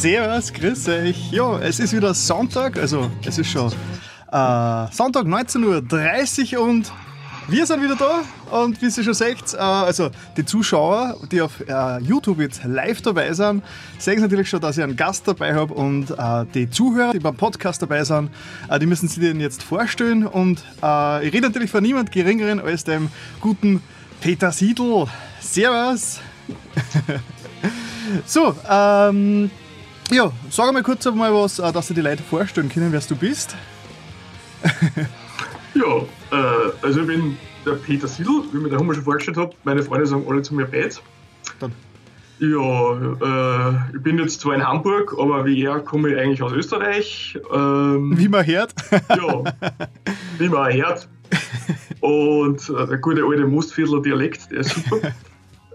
Servus, grüß euch. Ja, es ist wieder Sonntag, also es ist schon äh, Sonntag 19.30 Uhr und wir sind wieder da und wie ihr schon seht, äh, also die Zuschauer, die auf äh, YouTube jetzt live dabei sind, sehen natürlich schon, dass ich einen Gast dabei habe und äh, die Zuhörer, die beim Podcast dabei sind, äh, die müssen sich den jetzt vorstellen und äh, ich rede natürlich von niemand Geringeren als dem guten Peter Siedl. Servus! so, ähm, ja, sag mal kurz einmal was, äh, dass sie die Leute vorstellen können, wer du bist. ja, äh, also ich bin der Peter Siedl, wie mir der Hummer schon vorgestellt hat. Meine Freunde sagen alle zu mir Beit. Dann. Ja, äh, ich bin jetzt zwar in Hamburg, aber wie er komme ich eigentlich aus Österreich. Ähm, wie man hört. ja, wie man hört. Und äh, der gute alte Mostviertler Dialekt, der ist super.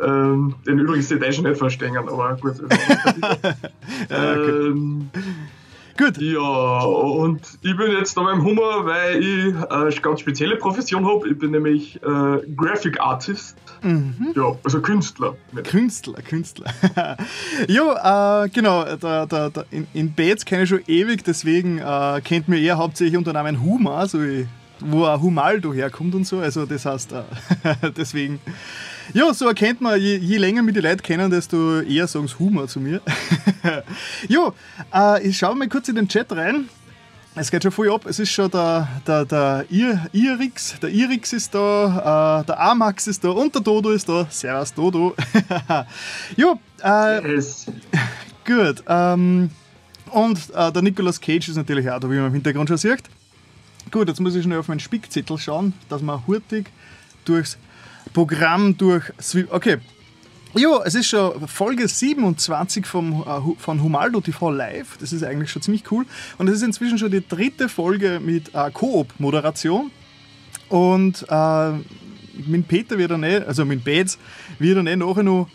Ähm, den übrigens die Deutschen nicht verstehen, aber gut. ja, ähm, Gut. Ja, und ich bin jetzt da beim Hummer, weil ich eine ganz spezielle Profession habe. Ich bin nämlich äh, Graphic Artist. Mhm. Ja, also Künstler. Künstler, Künstler. ja, äh, genau. Da, da, da, in, in Bates kenne ich schon ewig, deswegen äh, kennt mir eher hauptsächlich unter Namen Huma, so wie, wo Humaldo herkommt und so. Also das heißt, äh, deswegen. Ja, so erkennt man, je, je länger wir die Leute kennen, desto eher sagen sie Humor zu mir. ja, äh, ich schaue mal kurz in den Chat rein. Es geht schon voll ab. Es ist schon der, der, der Irix, der Irix ist da, äh, der Amax ist da und der Dodo ist da. Servus, Dodo. ja, äh, yes. gut. Ähm, und äh, der Nicolas Cage ist natürlich auch da, wie man im Hintergrund schon sieht. Gut, jetzt muss ich schnell auf meinen Spickzettel schauen, dass man hurtig durchs Programm durch. Okay. Jo, es ist schon Folge 27 vom, äh, von Humaldo TV Live. Das ist eigentlich schon ziemlich cool. Und es ist inzwischen schon die dritte Folge mit äh, Koop-Moderation. Und äh, mit Peter wird er nicht, also mit Betz wird er nicht nachher noch,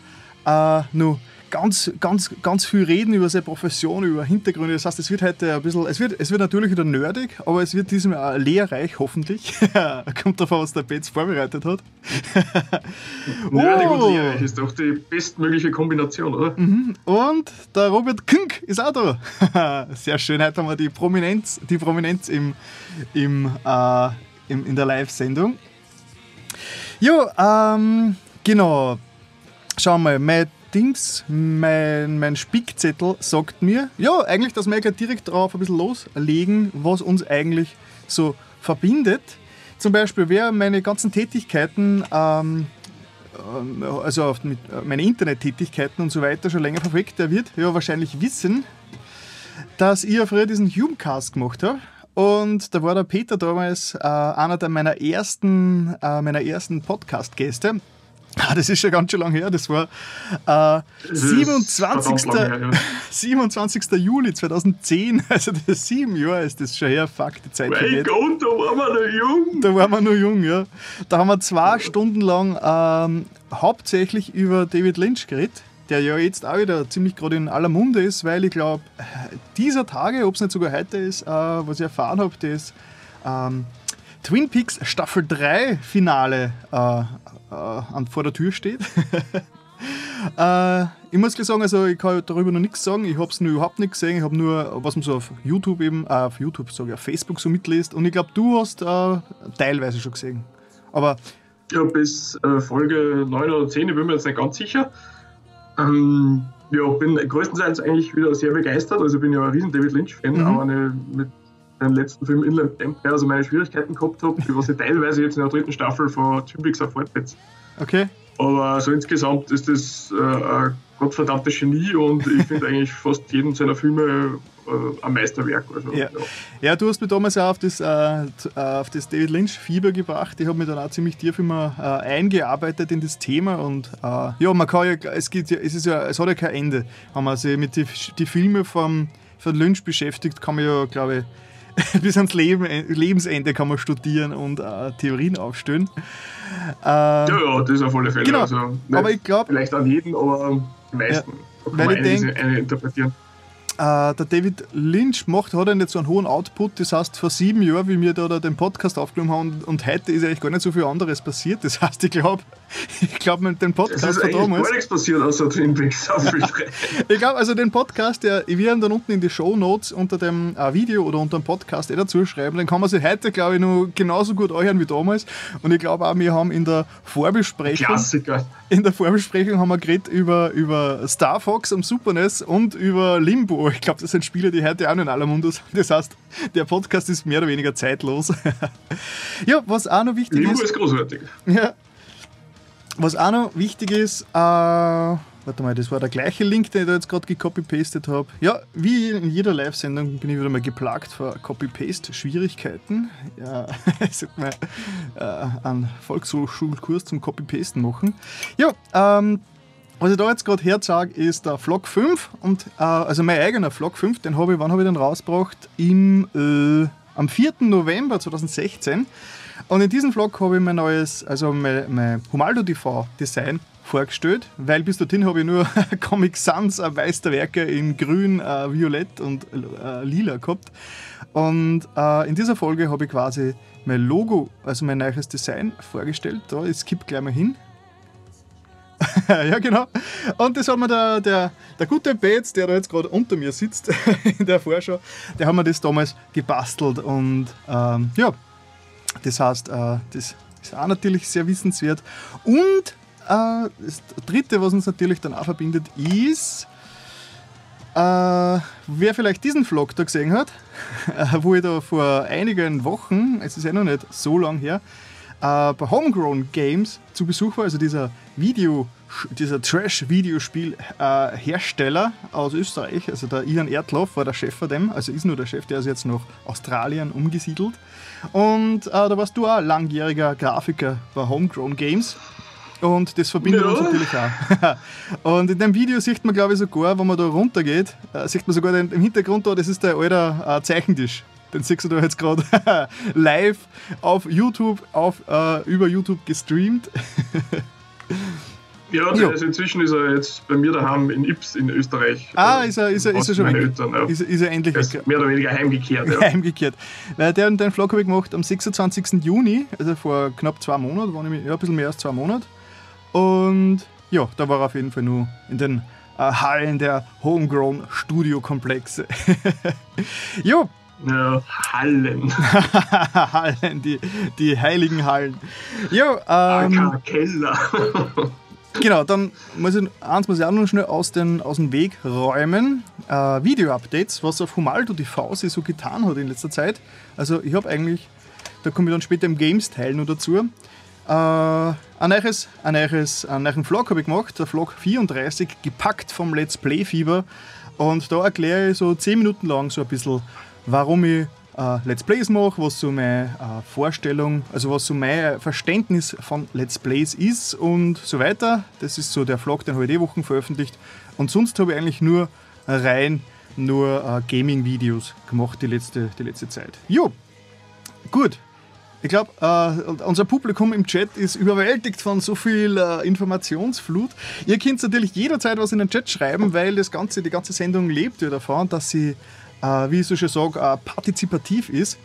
äh, noch ganz, ganz, ganz viel reden über seine Profession, über Hintergründe. Das heißt, es wird heute ein bisschen, es wird, es wird natürlich wieder nerdig, aber es wird diesem Jahr lehrreich, hoffentlich. Kommt davon, was der Betz vorbereitet hat. nerdig oh. und lehrreich ist doch die bestmögliche Kombination, oder? Mhm. Und der Robert Künk ist auch da. Sehr schön, heute haben wir die Prominenz, die Prominenz im, im, äh, im in der Live-Sendung. Ja, ähm, genau. Schauen wir mal, Dings, mein, mein Spickzettel sagt mir, ja, eigentlich, dass wir direkt drauf ein bisschen loslegen, was uns eigentlich so verbindet. Zum Beispiel, wer meine ganzen Tätigkeiten, ähm, äh, also mit, äh, meine Internettätigkeiten und so weiter schon länger verfolgt, der wird ja wahrscheinlich wissen, dass ich ja früher diesen Humecast gemacht habe. Und da war der Peter damals äh, einer meiner ersten, äh, meiner ersten Podcast-Gäste. Ah, das ist schon ganz schön lang her. Das war äh, 27. Her, ja. 27. Juli 2010. Also das sieben Jahre ist das schon her. Fuck, die Zeit Mein Gott, da waren wir noch jung. Da waren wir noch jung, ja. Da haben wir zwei Stunden lang ähm, hauptsächlich über David Lynch geredet, der ja jetzt auch wieder ziemlich gerade in aller Munde ist, weil ich glaube, dieser Tage, ob es nicht sogar heute ist, äh, was ich erfahren habe, das ähm, Twin Peaks Staffel 3 Finale äh, äh, vor der Tür steht. äh, ich muss gleich sagen, also ich kann darüber noch nichts sagen. Ich habe es nur überhaupt nicht gesehen. Ich habe nur, was man so auf YouTube eben, äh, auf YouTube, sage ich, auf Facebook so mitliest. Und ich glaube, du hast äh, teilweise schon gesehen. Aber. Ja, bis äh, Folge 9 oder 10, ich bin mir jetzt nicht ganz sicher. Ähm, ja, bin größtenteils eigentlich wieder sehr begeistert. Also ich bin ja ein riesen David Lynch-Fan, mhm. aber eine, mit den letzten Film Inland Empire also meine Schwierigkeiten gehabt habe, die was ich teilweise jetzt in der dritten Staffel von Typix fortsetzt. Okay. Aber so insgesamt ist das äh, ein gottverdammtes Genie und ich finde eigentlich fast jeden seiner Filme äh, ein Meisterwerk. Also, ja. Ja. ja. du hast mich damals auch auf das, äh, auf das David Lynch-Fieber gebracht. Ich habe mich dann auch ziemlich tief immer äh, eingearbeitet in das Thema und äh, ja, man kann ja, es, geht ja, es, ist ja, es hat ja kein Ende. Wenn man sich mit den die Filmen vom, von Lynch beschäftigt, kann man ja, glaube ich, bis ans Leben, Lebensende kann man studieren und äh, Theorien aufstellen. Ähm, ja, ja, das auf alle Fälle. Genau. Also, aber ich glaube. Vielleicht an jeden, aber die meisten. Ja, weil ich denke, interpretieren. Äh, der David Lynch macht, hat er nicht so einen hohen Output. Das heißt, vor sieben Jahren, wie wir da, den Podcast aufgenommen haben und, und heute ist eigentlich gar nicht so viel anderes passiert. Das heißt, ich glaube, ich glaube, mit dem Podcast es ist von damals. gar nichts passiert außer Twin Peaks. ich glaube, also den Podcast, der, wir werden dann unten in die Show Notes unter dem äh, Video oder unter dem Podcast eh dazu schreiben. Den kann man sich heute, glaube ich, noch genauso gut anhören wie damals. Und ich glaube auch, wir haben in der Vorbesprechung. Klassiker. In der Vorbesprechung haben wir geredet über, über Star Fox am Super NES und über Limbo ich glaube, das sind Spiele, die heute auch in aller Munde sind. Das heißt, der Podcast ist mehr oder weniger zeitlos. ja, was auch noch wichtig Limbo ist. ist großartig. Ja. Was auch noch wichtig ist, äh, warte mal, das war der gleiche Link, den ich da jetzt gerade gecopy-pastet habe. Ja, wie in jeder Live-Sendung bin ich wieder mal geplagt vor Copy-Paste-Schwierigkeiten. Ja, ich sollte mal äh, einen Volkshochschulkurs zum Copy-Pasten machen. Ja, ähm, was ich da jetzt gerade herzeige, ist der Vlog 5. Und, äh, also mein eigener Vlog 5, den habe ich, wann habe ich den rausgebracht? Im, äh, am 4. November 2016. Und in diesem Vlog habe ich mein neues, also mein, mein Humaldo TV Design vorgestellt, weil bis dorthin habe ich nur Comic Sans äh, Meisterwerke in grün, äh, violett und äh, lila gehabt. Und äh, in dieser Folge habe ich quasi mein Logo, also mein neues Design vorgestellt. Da, ich skippe gleich mal hin. ja, genau. Und das hat mir der, der, der gute Bates, der da jetzt gerade unter mir sitzt in der Vorschau, der hat mir das damals gebastelt. Und ähm, ja, das heißt, äh, das ist auch natürlich sehr wissenswert. Und äh, das dritte, was uns natürlich dann auch verbindet, ist, äh, wer vielleicht diesen Vlog da gesehen hat, wo ich da vor einigen Wochen, es ist ja noch nicht so lang her, äh, bei Homegrown Games zu Besuch war, also dieser Video, dieser Trash-Videospiel-Hersteller äh, aus Österreich, also der Ian Erdloff war der Chef von dem, also ist nur der Chef, der ist jetzt nach Australien umgesiedelt. Und äh, da warst du auch langjähriger Grafiker bei Homegrown Games. Und das verbindet ja. uns natürlich auch. und in dem Video sieht man, glaube ich, sogar, wenn man da runtergeht, äh, sieht man sogar den, im Hintergrund da, das ist der alte äh, Zeichentisch. Den siehst du da jetzt gerade live auf YouTube, auf, äh, über YouTube gestreamt. ja. Also inzwischen ist er jetzt bei mir daheim in Ips in Österreich. Ah, ist er, ist er, ist er schon meine Eltern, ja. ist, ist er endlich er ist mehr oder weniger heimgekehrt. Ja. heimgekehrt. Weil der den Vlog habe ich gemacht am 26. Juni, also vor knapp zwei Monaten, war ich, ja, ein bisschen mehr als zwei Monate. Und ja, da war er auf jeden Fall nur in den äh, Hallen der Homegrown Studio-Komplexe. jo, ja, Hallen. Hallen, die, die heiligen Hallen. Jo, ähm, Keller. genau, dann muss ich, eins muss ich auch noch schnell aus, den, aus dem Weg räumen. Äh, Video-Updates, was auf Humaldo TV sich so getan hat in letzter Zeit. Also ich habe eigentlich, da komme ich dann später im Games-Teil noch dazu. Äh, ein neues, ein neues, einen neuen Vlog habe ich gemacht, der Vlog 34, gepackt vom Let's Play-Fieber. Und da erkläre ich so 10 Minuten lang so ein bisschen warum ich äh, Let's Plays mache, was so meine äh, Vorstellung, also was so mein Verständnis von Let's Plays ist und so weiter. Das ist so der Vlog, den habe ich die Wochen veröffentlicht. Und sonst habe ich eigentlich nur rein nur äh, Gaming-Videos gemacht die letzte, die letzte Zeit. Jo, gut. Ich glaube, äh, unser Publikum im Chat ist überwältigt von so viel äh, Informationsflut. Ihr könnt natürlich jederzeit was in den Chat schreiben, weil das ganze, die ganze Sendung lebt ja davon, dass sie äh, wie ich so schön sage, äh, partizipativ ist,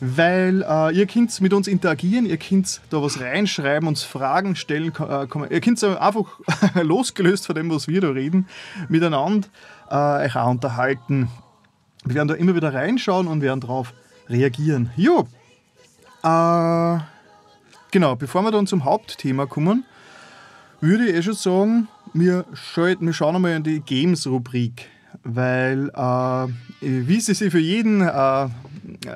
weil äh, ihr könnt mit uns interagieren, ihr könnt da was reinschreiben, uns Fragen stellen, ihr könnt einfach losgelöst von dem, was wir da reden, miteinander euch auch unterhalten. Wir werden da immer wieder reinschauen und werden darauf reagieren. Jo, äh, genau, bevor wir dann zum Hauptthema kommen, würde ich eh schon sagen, wir, wir schauen einmal in die Games-Rubrik weil äh, wie es sich für jeden äh,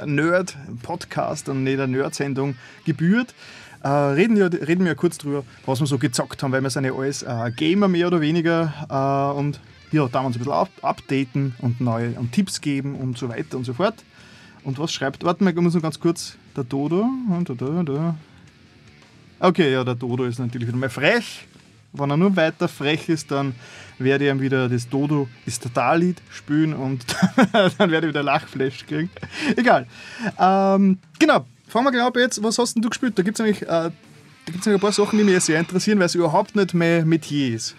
Nerd-Podcast und nicht eine Nerd-Sendung gebührt, äh, reden, wir, reden wir kurz drüber, was wir so gezockt haben, weil wir sind ja alles äh, Gamer mehr oder weniger äh, und ja, da uns ein bisschen up updaten und neue und Tipps geben und so weiter und so fort. Und was schreibt, warten wir, muss noch ganz kurz, der Dodo, da. Okay, ja, der Dodo ist natürlich wieder mal frech. Wenn er nur weiter frech ist, dann werde ich ihm wieder das Dodo ist total Lied spielen und dann werde ich wieder Lachflash kriegen. Egal. Ähm, genau, fangen wir gleich ab jetzt. Was hast denn du gespielt? Da gibt es nämlich, äh, nämlich ein paar Sachen, die mich sehr interessieren, weil es überhaupt nicht mehr Metier ist.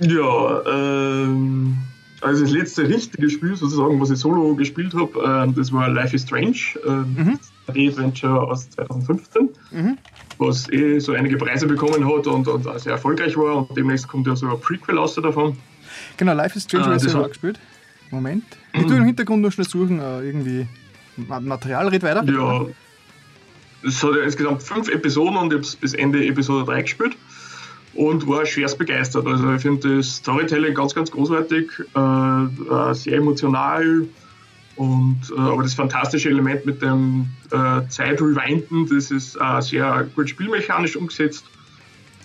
Ja, ähm, also das letzte richtige Spiel sozusagen, was ich solo gespielt habe, äh, das war Life is Strange, äh, mhm. Adventure aus 2015, mhm. was eh so einige Preise bekommen hat und, und auch sehr erfolgreich war und demnächst kommt ja so ein Prequel aus davon. Genau, Life is Strange äh, ich auch gespielt. Moment. Ich tue im Hintergrund noch schnell suchen, äh, irgendwie Material, red weiter. Ja, es hat ja insgesamt fünf Episoden und ich habe bis Ende Episode 3 gespielt und war schwerst begeistert. Also ich finde das Storytelling ganz, ganz großartig, äh, äh, sehr emotional und äh, aber das fantastische Element mit dem äh, Zeitrewinden, das ist äh, sehr gut spielmechanisch umgesetzt.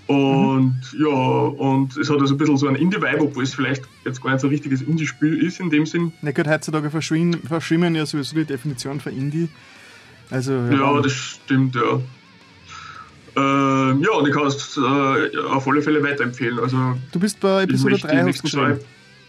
Und mhm. ja, und es hat also ein bisschen so ein Indie-Vibe, obwohl es vielleicht jetzt gar nicht so ein richtiges Indie-Spiel ist in dem Sinn. Na gut, heutzutage verschwimmen, verschwimmen ja sowieso die Definition von Indie. Also, ja, ja das stimmt, ja. Ähm, ja, und ich kann es äh, auf alle Fälle weiterempfehlen. Also, du bist bei Episode 3 hast.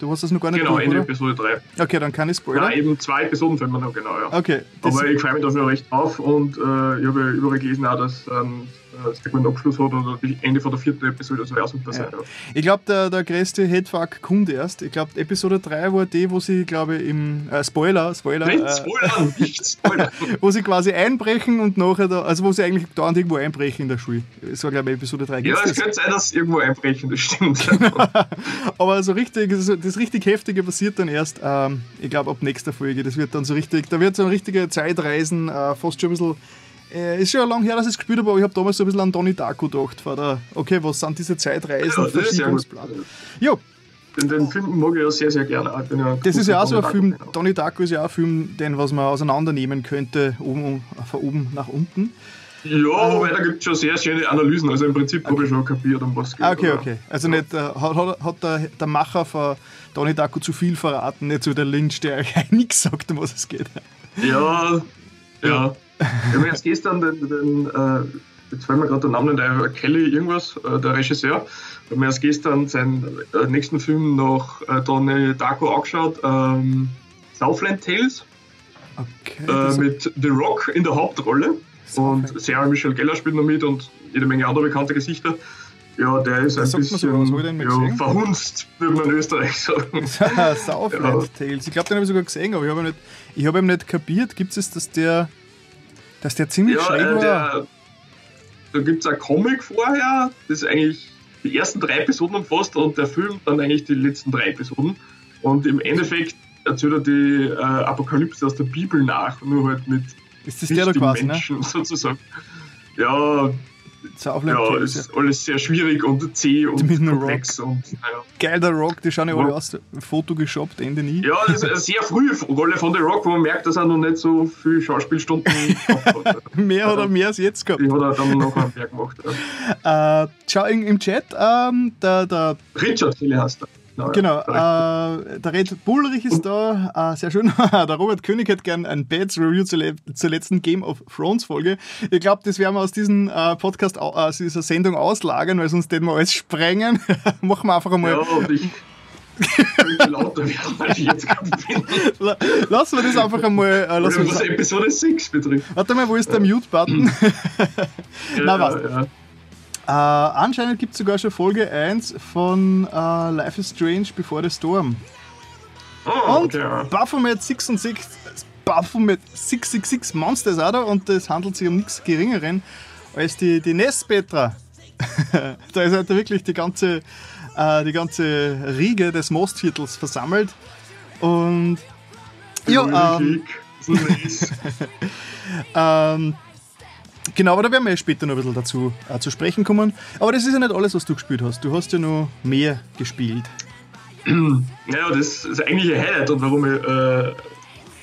Du hast das noch gar nicht Genau, in Episode 3. Okay, dann kann ich spoilern. Ja, eben zwei Episoden fällt mir noch, genau, ja. Okay. Aber ich freue mich dafür recht auf und äh, ich habe überall gelesen auch, dass ähm, äh, guten Abschluss hat oder die Ende von der vierten Episode soll auch super sein. Ja. Ich glaube, der, der größte Headfuck kommt erst. Ich glaube, Episode 3 war die, wo sie, glaube ich, im äh, Spoiler, Spoiler, Nein, äh, Spoiler, nicht Spoiler. wo sie quasi einbrechen und nachher, da, also wo sie eigentlich dauernd irgendwo einbrechen in der Schule. Das war, glaube ich, Episode 3. Gibt's ja, es könnte sein, dass sie irgendwo einbrechen, das stimmt. Aber so richtig, das richtig Heftige passiert dann erst, ähm, ich glaube, ab nächster Folge. Das wird dann so richtig, da wird so ein richtiger Zeitreisen, äh, fast schon ein bisschen äh, ist schon lange her, dass ich es gespielt habe, aber ich habe damals so ein bisschen an Donnie Darko gedacht. Der, okay, was sind diese Zeitreisen, ja, Verschiebungsplan? Ja. Den, den Film mag ich ja sehr, sehr gerne. Ja das ist ja auch so ein Film, genau. Donnie Darko ist ja auch ein Film, den was man auseinandernehmen könnte, oben, von oben nach unten. Ja, äh, wobei da gibt es schon sehr schöne Analysen. Also im Prinzip okay. habe ich schon kapiert, um was es geht. Okay, okay. Also nicht, äh, hat, hat der, der, Macher von Donnie Darko zu viel verraten, nicht so der Lynch, der eigentlich nichts sagt, um was es geht. Ja, ja. Ich habe erst gestern den, den äh, jetzt fällt mir gerade der Name der Kelly irgendwas, äh, der Regisseur, ich habe mir erst gestern seinen äh, nächsten Film noch äh, Donnie Darko angeschaut, ähm, Southland Tales. Okay, äh, mit The Rock in der Hauptrolle. Und Sarah Michelle Geller spielt noch mit und jede Menge andere bekannte Gesichter. Ja, der ist ein bisschen so, ja, verhunzt, würde man in Österreich sagen. Southland ja. Tales. Ich glaube, den habe ich sogar gesehen, aber ich habe nicht, hab ihn nicht kapiert. Gibt es, dass der dass der ziemlich ja, schräg äh, war. Der, da gibt es ein Comic vorher, das eigentlich die ersten drei Episoden umfasst und der Film dann eigentlich die letzten drei Episoden. Und im Endeffekt erzählt er die äh, Apokalypse aus der Bibel nach, nur halt mit ist das der da quasi, ne? Menschen ne? sozusagen. Ja, ja, ist ja. alles sehr schwierig und zäh und komplex. Und, naja. Geil, der Rock, die schauen ja alle aus, Foto geshoppt, Ende nie. Ja, das ist eine sehr frühe Rolle von The Rock, wo man merkt, dass er noch nicht so viele Schauspielstunden hat. mehr oder mehr als jetzt gehabt. Die hat er dann noch Berg gemacht. Ja. Äh, schau, im Chat, ähm, der, der Richard Kelly heißt er. Genau, äh, der Red Bullrich ist da, äh, sehr schön. der Robert König hätte gern ein Bats Review zur, le zur, letzten Game of Thrones Folge. Ich glaube, das werden wir aus diesem äh, Podcast, aus dieser Sendung auslagern, weil sonst den wir alles sprengen. Machen wir einfach einmal. Ja, und ich. lauter werden, als ich jetzt gerade bin. Lassen wir das einfach einmal. Äh, lassen was Episode 6 betrifft. Warte mal, wo ist der Mute-Button? ja, Na, was? Ja. Äh, anscheinend gibt es sogar schon Folge 1 von äh, Life is Strange Before the Storm. Oh, und okay. Baphomet 66, Baphomet 666 Monster ist auch da und es handelt sich um nichts Geringeren als die, die Nestpetra. da ist halt wirklich die ganze, äh, die ganze Riege des Mostviertels versammelt. Und ja, ähm, ähm, Genau, aber da werden wir ja später noch ein bisschen dazu äh, zu sprechen kommen. Aber das ist ja nicht alles, was du gespielt hast. Du hast ja noch mehr gespielt. Naja, das ist eigentlich ein Highlight und warum ich äh,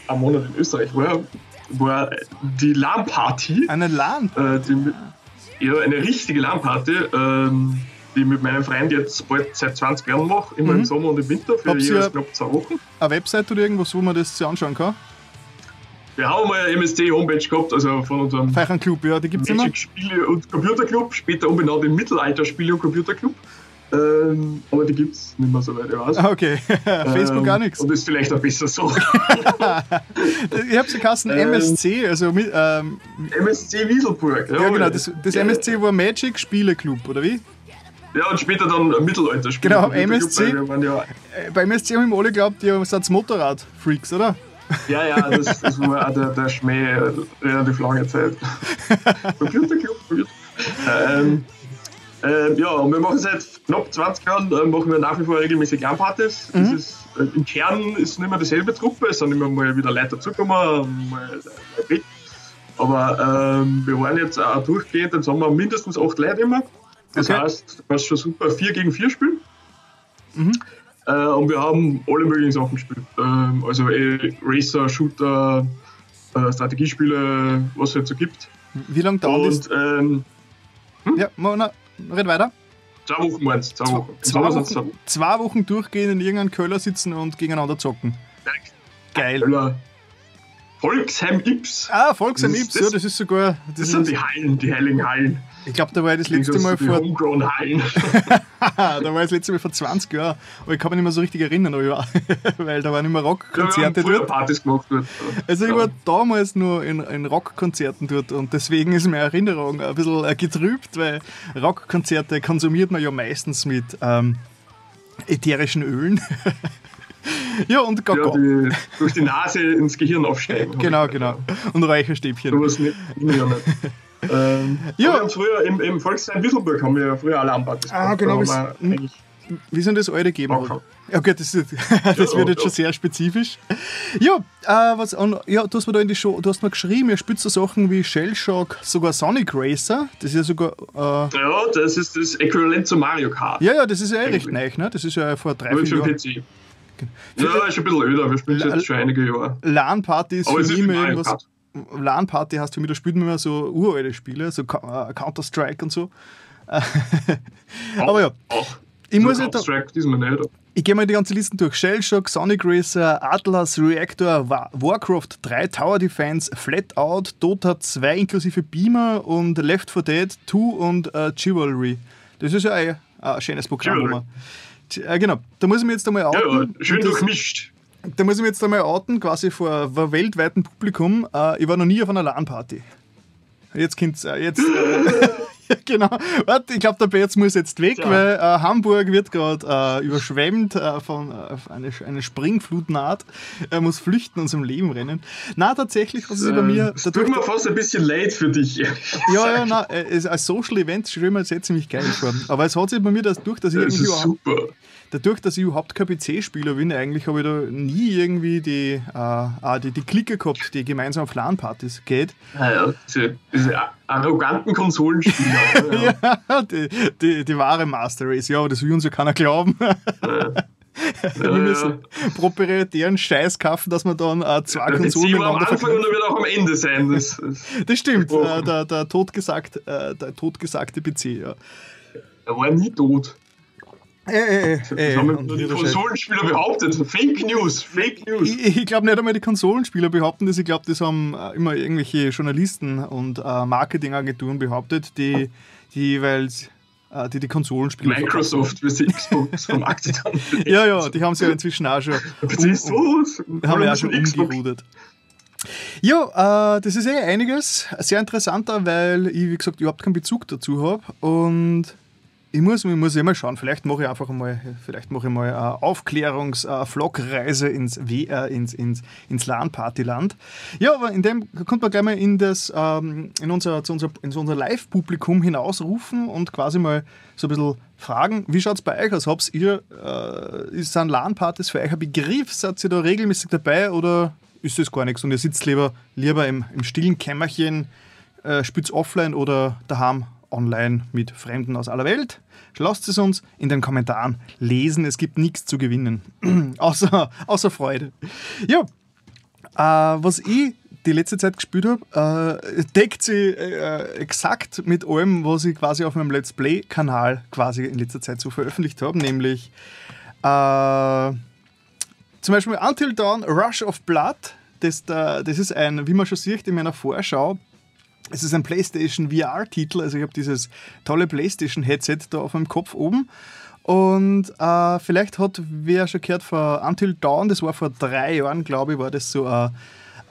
am Monat in Österreich war, war die LAN-Party. Eine LAN? Äh, ja, eine richtige LAN-Party, ähm, die ich mit meinem Freund jetzt bald seit 20 Jahren mache, immer mhm. im Sommer und im Winter für jeweils knapp zwei Wochen. Eine Website oder irgendwas, wo man das sich anschauen kann? Wir haben mal eine MSC-Homepage gehabt, also von unserem Feichen Club, ja, die gibt es immer. Spiele- und Computerclub, später umbenannt in Mittelalter-Spiele- und Computerclub. Ähm, aber die gibt es nicht mehr so weit, ich weiß. Ah, okay, Facebook ähm, gar nichts. Und ist vielleicht auch besser so. ich habe sie Kassen ähm, MSC, also mit, ähm, MSC Wieselburg. Ja, ja genau, das, das MSC war Magic Spieleclub, oder wie? Ja, und später dann Mittelalterspiele. Genau, MSC. Ja äh, bei MSC haben wir alle geglaubt, ihr seid Motorrad-Freaks, oder? Ja, ja, das, das war auch der, der Schmäh relativ lange Zeit. Computerclub, ähm, äh, ja, und wir machen seit knapp 20 Jahren äh, machen wir nach wie vor regelmäßig LAN-Partys. Mhm. äh, Im Kern ist nicht mehr dieselbe Truppe, es sind immer mal wieder Leute dazugekommen, mal weg. Aber ähm, wir waren jetzt auch durchgehend, jetzt haben wir mindestens acht Leute immer. Das okay. heißt, du kannst schon super 4 gegen 4 spielen. Mhm. Äh, und wir haben alle möglichen Sachen gespielt. Ähm, also eh, Racer, Shooter, äh, Strategiespiele, was es halt so gibt. Wie lange dauert das? Ähm, hm? Ja, na, red weiter. Zwei Wochen meinst du? Zwei, Wochen. Zwei, Wochen, zwei Wochen durchgehen in irgendeinem Köller sitzen und gegeneinander zocken. Geil. Köller. Volksheim Ips. Ah, Volksheim Ips, ja, das ist sogar. Das, das sind die Hallen, die heiligen Hallen. Ich glaube, da war ich das letzte Mal vor. Da war ich das letzte Mal vor 20 Jahren. Aber ich kann mich nicht mehr so richtig erinnern, war, weil da waren immer Rockkonzerte ja, dort. Partys gemacht dort. Also ich war damals nur in, in Rockkonzerten dort und deswegen ist meine Erinnerung ein bisschen äh, getrübt, weil Rockkonzerte konsumiert man ja meistens mit ähm, ätherischen Ölen. Ja, und Gaga. Ja, die, durch die Nase ins Gehirn aufsteigen. genau, genau. Und Räucherstäbchen. Du nicht, ja nicht. Ähm, ja. Wir haben früher im, im Volksheim Wisselburg haben wir früher Alarmpartys Ah, genau. Da wie sind das alte gegeben? Okay, das, ist, das wird jetzt schon sehr spezifisch. Ja, äh, was, und, ja, du hast mir da in die Show, du hast mir geschrieben, ihr spielt so Sachen wie Shellshock, sogar Sonic Racer. Das ist ja sogar. Äh, ja, das ist das Äquivalent zu Mario Kart. Ja, ja, das ist ja eh recht neu, ne? Das ist ja vor drei, vier Jahren. PC. Ja, ist ein bisschen öder, wir spielen jetzt schon einige Jahre. LAN-Party ist für mich immer irgendwas. LAN-Party hast du wieder, spielt man immer so uralte Spiele, so äh, Counter-Strike und so. Aber ja. Ach, ich muss nicht. Ich gehe mal die ganze Liste durch. Shellshock, Sonic Racer, Atlas, Reactor, Warcraft 3, Tower Defense, Flatout, Dota 2 inklusive Beamer und Left 4 Dead 2 und uh, Chivalry. Das ist ja ein, ein schönes Programm. Chivalry. Äh, genau, da muss ich mir jetzt einmal outen. Ja, schön durchmischt. Da muss ich mir jetzt einmal outen, quasi vor, vor weltweitem Publikum. Äh, ich war noch nie auf einer LAN-Party. Jetzt kommt's, äh, jetzt. Äh, genau. Warte, ich glaube, der Betz muss jetzt weg, ja. weil äh, Hamburg wird gerade überschwemmt von äh, eine, eine Springflut naht. Er muss flüchten und zum Leben rennen. Na, tatsächlich, was ist bei mir. Das tut mir fast ein bisschen leid für dich. Ja, ja, na, als Social Event stelle ich mir jetzt ziemlich geil vor. Aber es hat sich bei mir das durch, dass ich das irgendwie. super dadurch, dass ich überhaupt kein PC-Spieler bin, eigentlich habe ich da nie irgendwie die, äh, die, die Clique gehabt, die gemeinsam auf LAN-Partys geht. Naja, diese, diese arroganten Konsolenspieler. ja, die, die, die, wahre Master Race, ja, aber das will uns ja keiner glauben. Ja. wir müssen proprietären Scheiß kaufen, dass man dann äh, zwei ja, Konsolen miteinander am Anfang und wird auch am Ende sein. Das, das, das stimmt, äh, der, der, totgesagt, äh, der totgesagte PC. Ja. Er war nie tot. Äh, äh, haben die Konsolenspieler behauptet. Fake News, Fake News. Ich, ich glaube nicht einmal die Konsolenspieler behaupten das. Ich glaube, das haben äh, immer irgendwelche Journalisten und äh, Marketingagenturen behauptet, die, die jeweils äh, die die Konsolenspieler Microsoft, wir sind Xbox vermarktet haben. ja, ja, die haben sie ja inzwischen auch schon, um, um, haben ja auch schon umgerudert. Ja, äh, das ist eh einiges. Sehr interessanter, weil ich, wie gesagt, überhaupt keinen Bezug dazu habe. Und ich muss, ich muss immer schauen, vielleicht mache ich einfach mal, vielleicht mache ich mal eine Aufklärungs-Vlog-Reise ins, äh, ins, ins, ins LAN-Partyland. Ja, aber in dem kommt man gleich mal in, das, ähm, in unser, zu unser, in unser Live-Publikum hinausrufen und quasi mal so ein bisschen fragen, wie schaut es bei euch aus? Habt ihr, äh, sind LAN-Partys für euch ein Begriff? Seid ihr da regelmäßig dabei oder ist das gar nichts und ihr sitzt lieber, lieber im, im stillen Kämmerchen, äh, spielt offline oder daheim online mit Fremden aus aller Welt? Lasst es uns in den Kommentaren lesen. Es gibt nichts zu gewinnen, außer, außer Freude. Ja, äh, was ich die letzte Zeit gespielt habe, äh, deckt sie äh, exakt mit allem, was ich quasi auf meinem Let's Play-Kanal quasi in letzter Zeit so veröffentlicht habe, nämlich äh, zum Beispiel Until Dawn Rush of Blood. Das, das ist ein, wie man schon sieht in meiner Vorschau, es ist ein PlayStation VR-Titel, also ich habe dieses tolle PlayStation-Headset da auf meinem Kopf oben. Und äh, vielleicht hat wer schon gehört von Until Dawn, das war vor drei Jahren, glaube ich, war das so ein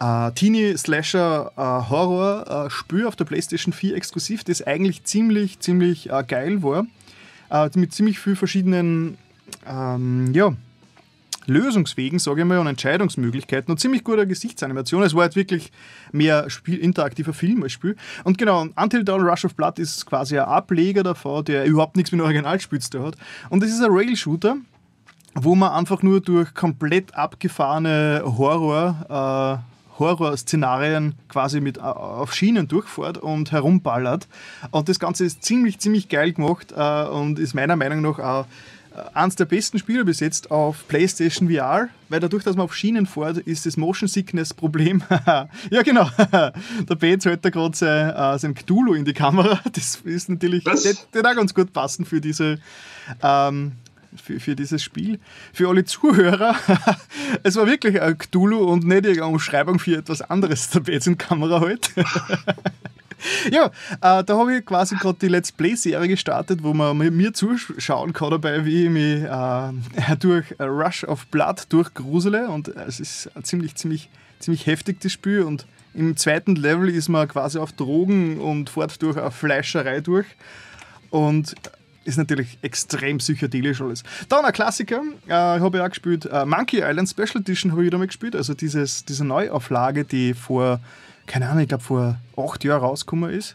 äh, Teenie-Slasher-Horror-Spiel auf der PlayStation 4 exklusiv, das eigentlich ziemlich, ziemlich äh, geil war. äh, mit ziemlich vielen verschiedenen ähm, ja, Lösungswegen, sage ich mal, und Entscheidungsmöglichkeiten und ziemlich guter Gesichtsanimation. Es war halt wirklich mehr Spiel, interaktiver Film als Spiel. Und genau, Until Dawn Rush of Blood ist quasi ein Ableger davon, der überhaupt nichts mit Originalspiels zu hat. Und es ist ein Rail-Shooter, wo man einfach nur durch komplett abgefahrene Horror, äh, Horror-Szenarien quasi mit äh, auf Schienen durchfährt und herumballert. Und das Ganze ist ziemlich, ziemlich geil gemacht äh, und ist meiner Meinung nach auch eines der besten Spiele bis jetzt auf PlayStation VR, weil dadurch, dass man auf Schienen fährt, ist das Motion Sickness Problem. ja, genau. der Benz hält da gerade sein, äh, sein Cthulhu in die Kamera. Das ist natürlich, das wird auch ganz gut passen für diese. Ähm, für, für dieses Spiel. Für alle Zuhörer, es war wirklich ein Cthulhu und nicht irgendeine Umschreibung für etwas anderes, der Benz in Kamera hält. ja, äh, da habe ich quasi gerade die Let's Play-Serie gestartet, wo man mir zuschauen kann dabei, wie ich mich äh, durch Rush of Blood durchgrusele. Und es ist ziemlich, ziemlich, ziemlich heftig, das Spiel. Und im zweiten Level ist man quasi auf Drogen und fährt durch eine Fleischerei durch. Und ist natürlich extrem psychedelisch alles. Dann ein Klassiker, äh, habe ich auch gespielt, äh, Monkey Island Special Edition habe ich wieder mal gespielt, also dieses, diese Neuauflage, die vor keine Ahnung, ich glaube vor acht Jahren rausgekommen ist.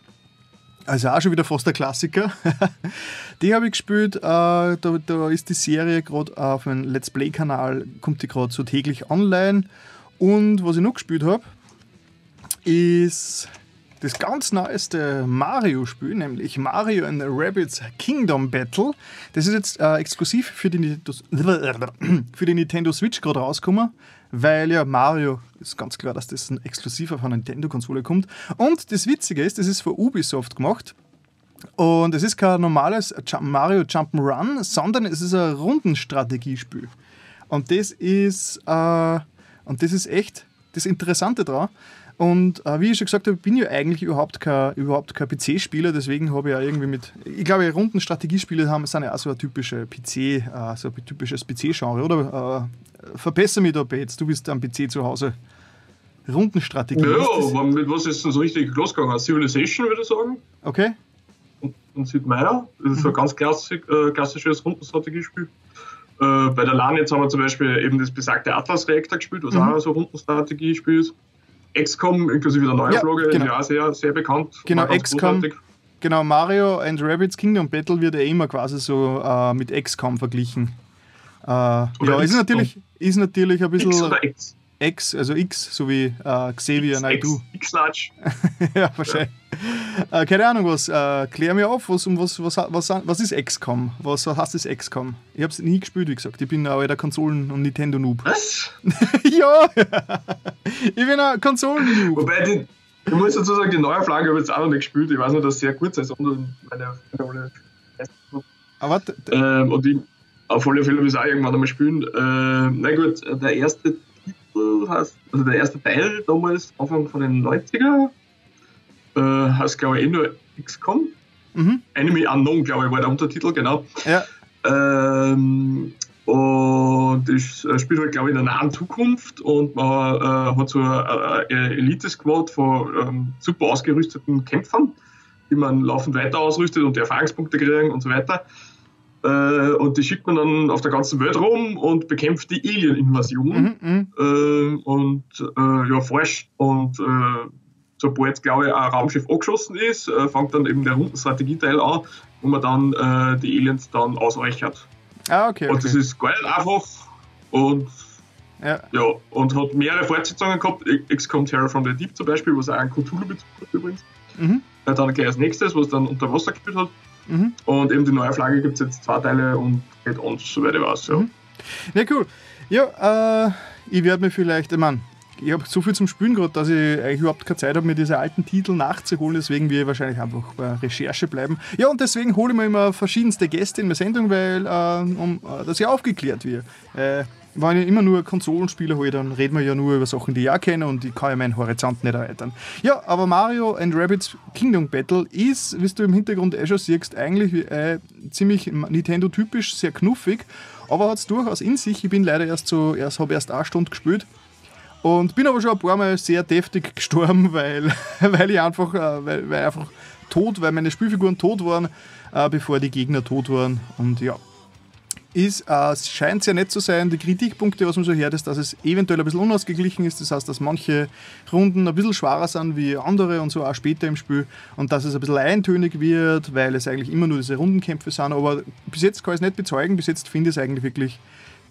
Also auch schon wieder fast der Klassiker. die habe ich gespielt. Äh, da, da, ist die Serie gerade auf meinem Let's Play-Kanal, kommt die gerade so täglich online. Und was ich noch gespielt habe, ist das ganz neueste Mario-Spiel, nämlich Mario and Rabbids Kingdom Battle. Das ist jetzt äh, exklusiv für die, für die Nintendo Switch gerade rausgekommen weil ja Mario ist ganz klar, dass das ein exklusiver von Nintendo-Konsole kommt. Und das Witzige ist, das ist von Ubisoft gemacht. Und es ist kein normales Mario Jump'n'Run, sondern es ist ein Rundenstrategiespiel. Und das ist, äh, und das ist echt das Interessante daran. Und äh, wie ich schon gesagt habe, bin ich ja eigentlich überhaupt kein, überhaupt kein PC-Spieler, deswegen habe ich ja irgendwie mit, ich glaube, Rundenstrategiespiele haben, sind ja auch so ein typische PC, äh, so ein typisches PC-Genre, oder? Äh, verbessere mich da, Bates, du bist am PC zu Hause. Rundenstrategie. Ja, mit was ist denn so richtig losgegangen? Civilization, würde ich sagen. Okay. Und, und Sid Meier, das ist mhm. ein ganz klassisch, äh, klassisches Rundenstrategiespiel. Äh, bei der LAN jetzt haben wir zum Beispiel eben das besagte Atlas Reactor gespielt, was mhm. auch so Rundenstrategiespiel ist. XCOM inklusive der Neuauflage, ja, genau. ja sehr, sehr bekannt. Genau, XCOM. Genau, Mario and Rabbids Kingdom Battle wird ja immer quasi so äh, mit XCOM verglichen. Äh, ja, ist natürlich, ist natürlich ein bisschen. X oder X? X, also X, so wie äh, Xavier Naidoo. X-Large. ja, wahrscheinlich. Ja. Äh, keine Ahnung, was. Äh, klär mir auf, was, was, was, was, was ist XCOM? Was heißt das XCOM? Ich habe es nie gespielt, wie gesagt. Ich bin auch der Konsolen- und Nintendo-Noob. Was? ja! ich bin ein Konsolen-Noob. Wobei, die, ich muss dazu sagen, die neue Flagge habe ich jetzt auch noch nicht gespielt. Ich weiß nicht, dass es sehr kurz ist. Und meine, meine Aber warte. Ähm, und ich, auf alle Fälle will ich auch irgendwann einmal spielen. Äh, na gut, der erste Titel heißt, also der erste Teil damals, Anfang von den 90er, äh, heißt glaube ich eh nur XCOM. Mhm. Enemy Unknown, glaube ich, war der Untertitel, genau. Ja. Ähm, und das spielt halt, glaube ich, in der nahen Zukunft und man äh, hat so eine, eine Elite-Squad von ähm, super ausgerüsteten Kämpfern, die man laufend weiter ausrüstet und die Erfahrungspunkte kriegen und so weiter. Äh, und die schickt man dann auf der ganzen Welt rum und bekämpft die Alien-Invasion mhm, mhm. äh, und äh, ja, forscht. Und äh, sobald, glaube ich, ein Raumschiff angeschossen ist, äh, fängt dann eben der Rundenstrategieteil an, wo man dann die Aliens dann ausreichert. Ah, okay. Und das ist geil einfach und ja. ja. und hat mehrere Fortsetzungen gehabt. XCOM Terror from the Deep zum Beispiel, was auch ein Cthulhu-Bezug hat übrigens. Mhm. Dann gleich als nächstes, was dann unter Wasser gespielt hat. Mhm. Und eben die neue Flagge gibt es jetzt zwei Teile und geht uns, soweit ich weiß. Ja, mhm. ja cool. Ja, äh, ich werde mir vielleicht, ich meine, ich habe so viel zum Spielen gerade, dass ich eigentlich überhaupt keine Zeit habe, mir diese alten Titel nachzuholen. Deswegen werde ich wahrscheinlich einfach bei Recherche bleiben. Ja, und deswegen hole ich mir immer verschiedenste Gäste in der Sendung, weil äh, um, äh, dass ja aufgeklärt wird. Äh, wenn ich immer nur Konsolenspieler hole, dann reden wir ja nur über Sachen, die ich auch kenne und ich kann ja meinen Horizont nicht erweitern. Ja, aber Mario and Rabbids Kingdom Battle ist, wie du im Hintergrund eh schon siehst, eigentlich äh, ziemlich Nintendo-typisch, sehr knuffig, aber hat es durchaus in sich. Ich bin leider erst so, erst, habe erst eine Stunde gespielt und bin aber schon ein paar Mal sehr deftig gestorben, weil, weil ich einfach, äh, weil, weil einfach tot, weil meine Spielfiguren tot waren, äh, bevor die Gegner tot waren. Und ja, ist, äh, scheint sehr nett zu sein. Die Kritikpunkte, was man so hört, ist, dass es eventuell ein bisschen unausgeglichen ist. Das heißt, dass manche Runden ein bisschen schwerer sind wie andere und so auch später im Spiel. Und dass es ein bisschen eintönig wird, weil es eigentlich immer nur diese Rundenkämpfe sind. Aber bis jetzt kann ich es nicht bezeugen. Bis jetzt finde ich es eigentlich wirklich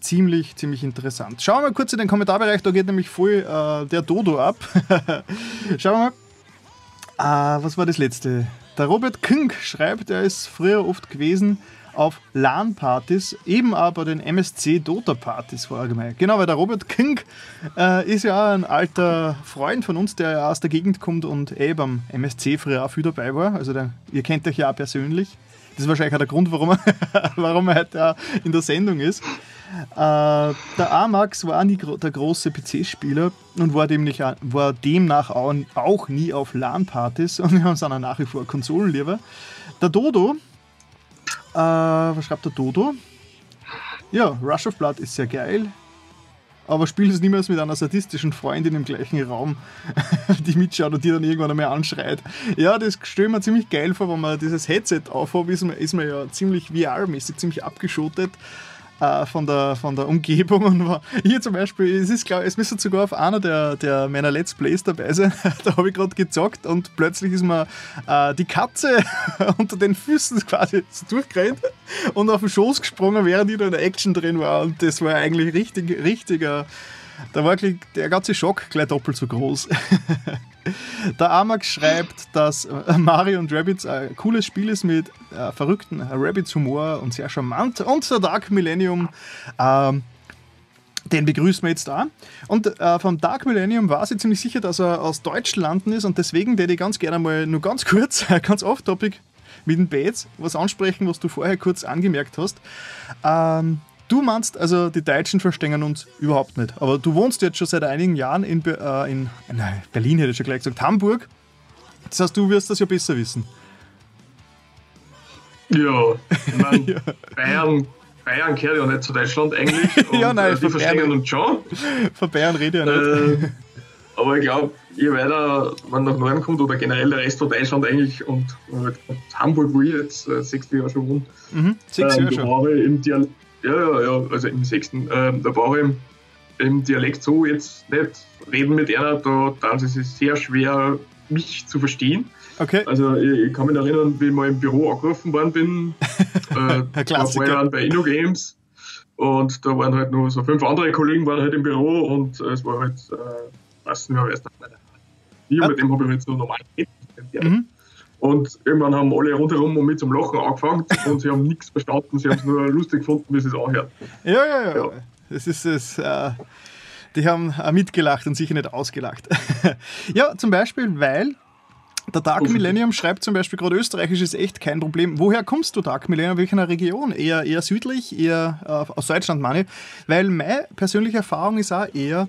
ziemlich, ziemlich interessant. Schauen wir mal kurz in den Kommentarbereich. Da geht nämlich voll äh, der Dodo ab. Schauen wir mal. Äh, was war das letzte? Der Robert Künk schreibt, er ist früher oft gewesen auf LAN-Partys, eben auch bei den MSC-Dota-Partys vorgemeint. Genau, weil der Robert King äh, ist ja auch ein alter Freund von uns, der ja aus der Gegend kommt und eh beim MSC früher auch viel dabei war. Also der, ihr kennt euch ja auch persönlich. Das ist wahrscheinlich auch der Grund, warum er, warum er heute auch in der Sendung ist. Äh, der Amax war nie der große PC-Spieler und war demnach, war demnach auch, auch nie auf LAN-Partys und wir haben sind auch nach wie vor Konsolenlieber. Der Dodo, äh, was schreibt der Dodo? Ja, Rush of Blood ist sehr geil, aber spielt es niemals mit einer sadistischen Freundin im gleichen Raum, die mitschaut und die dann irgendwann einmal anschreit. Ja, das stelle mir ziemlich geil vor, wenn man dieses Headset aufhat, ist man, ist man ja ziemlich VR-mäßig, ziemlich abgeschottet äh, von, der, von der Umgebung. Und hier zum Beispiel, es ist klar, es müsste sogar auf einer der, der meiner Let's Plays dabei sein. da habe ich gerade gezockt und plötzlich ist mir äh, die Katze unter den Füßen quasi so durchgerannt und auf den Schoß gesprungen, während ich da in der Action drin war. Und das war eigentlich richtig, richtiger. Da war der ganze Schock gleich doppelt so groß. Der Amax schreibt, dass äh, Mario und Rabbids ein cooles Spiel ist mit äh, verrückten Rabbids Humor und sehr charmant. Und der Dark Millennium, ähm, den begrüßen wir jetzt da. Und äh, vom Dark Millennium war sie ziemlich sicher, dass er aus Deutschland ist und deswegen würde ich ganz gerne mal nur ganz kurz, ganz off-topic mit den Bates was ansprechen, was du vorher kurz angemerkt hast. Ähm, Du meinst, also die Deutschen verstehen uns überhaupt nicht. Aber du wohnst jetzt schon seit einigen Jahren in, äh, in nein, Berlin, hätte ich schon gleich gesagt, Hamburg. Das heißt, du wirst das ja besser wissen. Ja, ich mein, ja. Bayern, Bayern gehört ja nicht zu Deutschland eigentlich. ja, nein, äh, die verstehen uns schon. Von Bayern rede ich ja nicht. Äh, aber ich glaube, je weiter man nach Norden kommt oder generell der Rest von Deutschland eigentlich und, und Hamburg, wo ich jetzt äh, sechs Jahre schon wohne, mhm, sechs ähm, Jahre schon. Im Dialekt ja, ja, ja, also im sechsten. Ähm, da brauche ich im Dialekt so jetzt nicht reden mit einer, da dann ist es sehr schwer, mich zu verstehen. Okay. Also ich, ich, kann mich erinnern, wie ich mal im Büro angerufen worden bin. äh, da war ich bei InnoGames und da waren halt noch so fünf andere Kollegen waren halt im Büro und äh, es war halt, äh, weiß nicht mehr, wer ist da. Ich, mit dem habe ich halt so normal geredet. Mhm. Und irgendwann haben alle rundherum mit zum Lachen angefangen und sie haben nichts verstanden, sie haben es nur lustig gefunden, wie sie es anhört. Ja, ja, ja. ja. Das ist es. Äh, die haben auch mitgelacht und sicher nicht ausgelacht. ja, zum Beispiel, weil der Dark Millennium schreibt zum Beispiel gerade Österreichisch ist echt kein Problem. Woher kommst du, Dark Millennium? Welcher Region? Eher, eher südlich, eher äh, aus Deutschland, meine ich. Weil meine persönliche Erfahrung ist auch eher,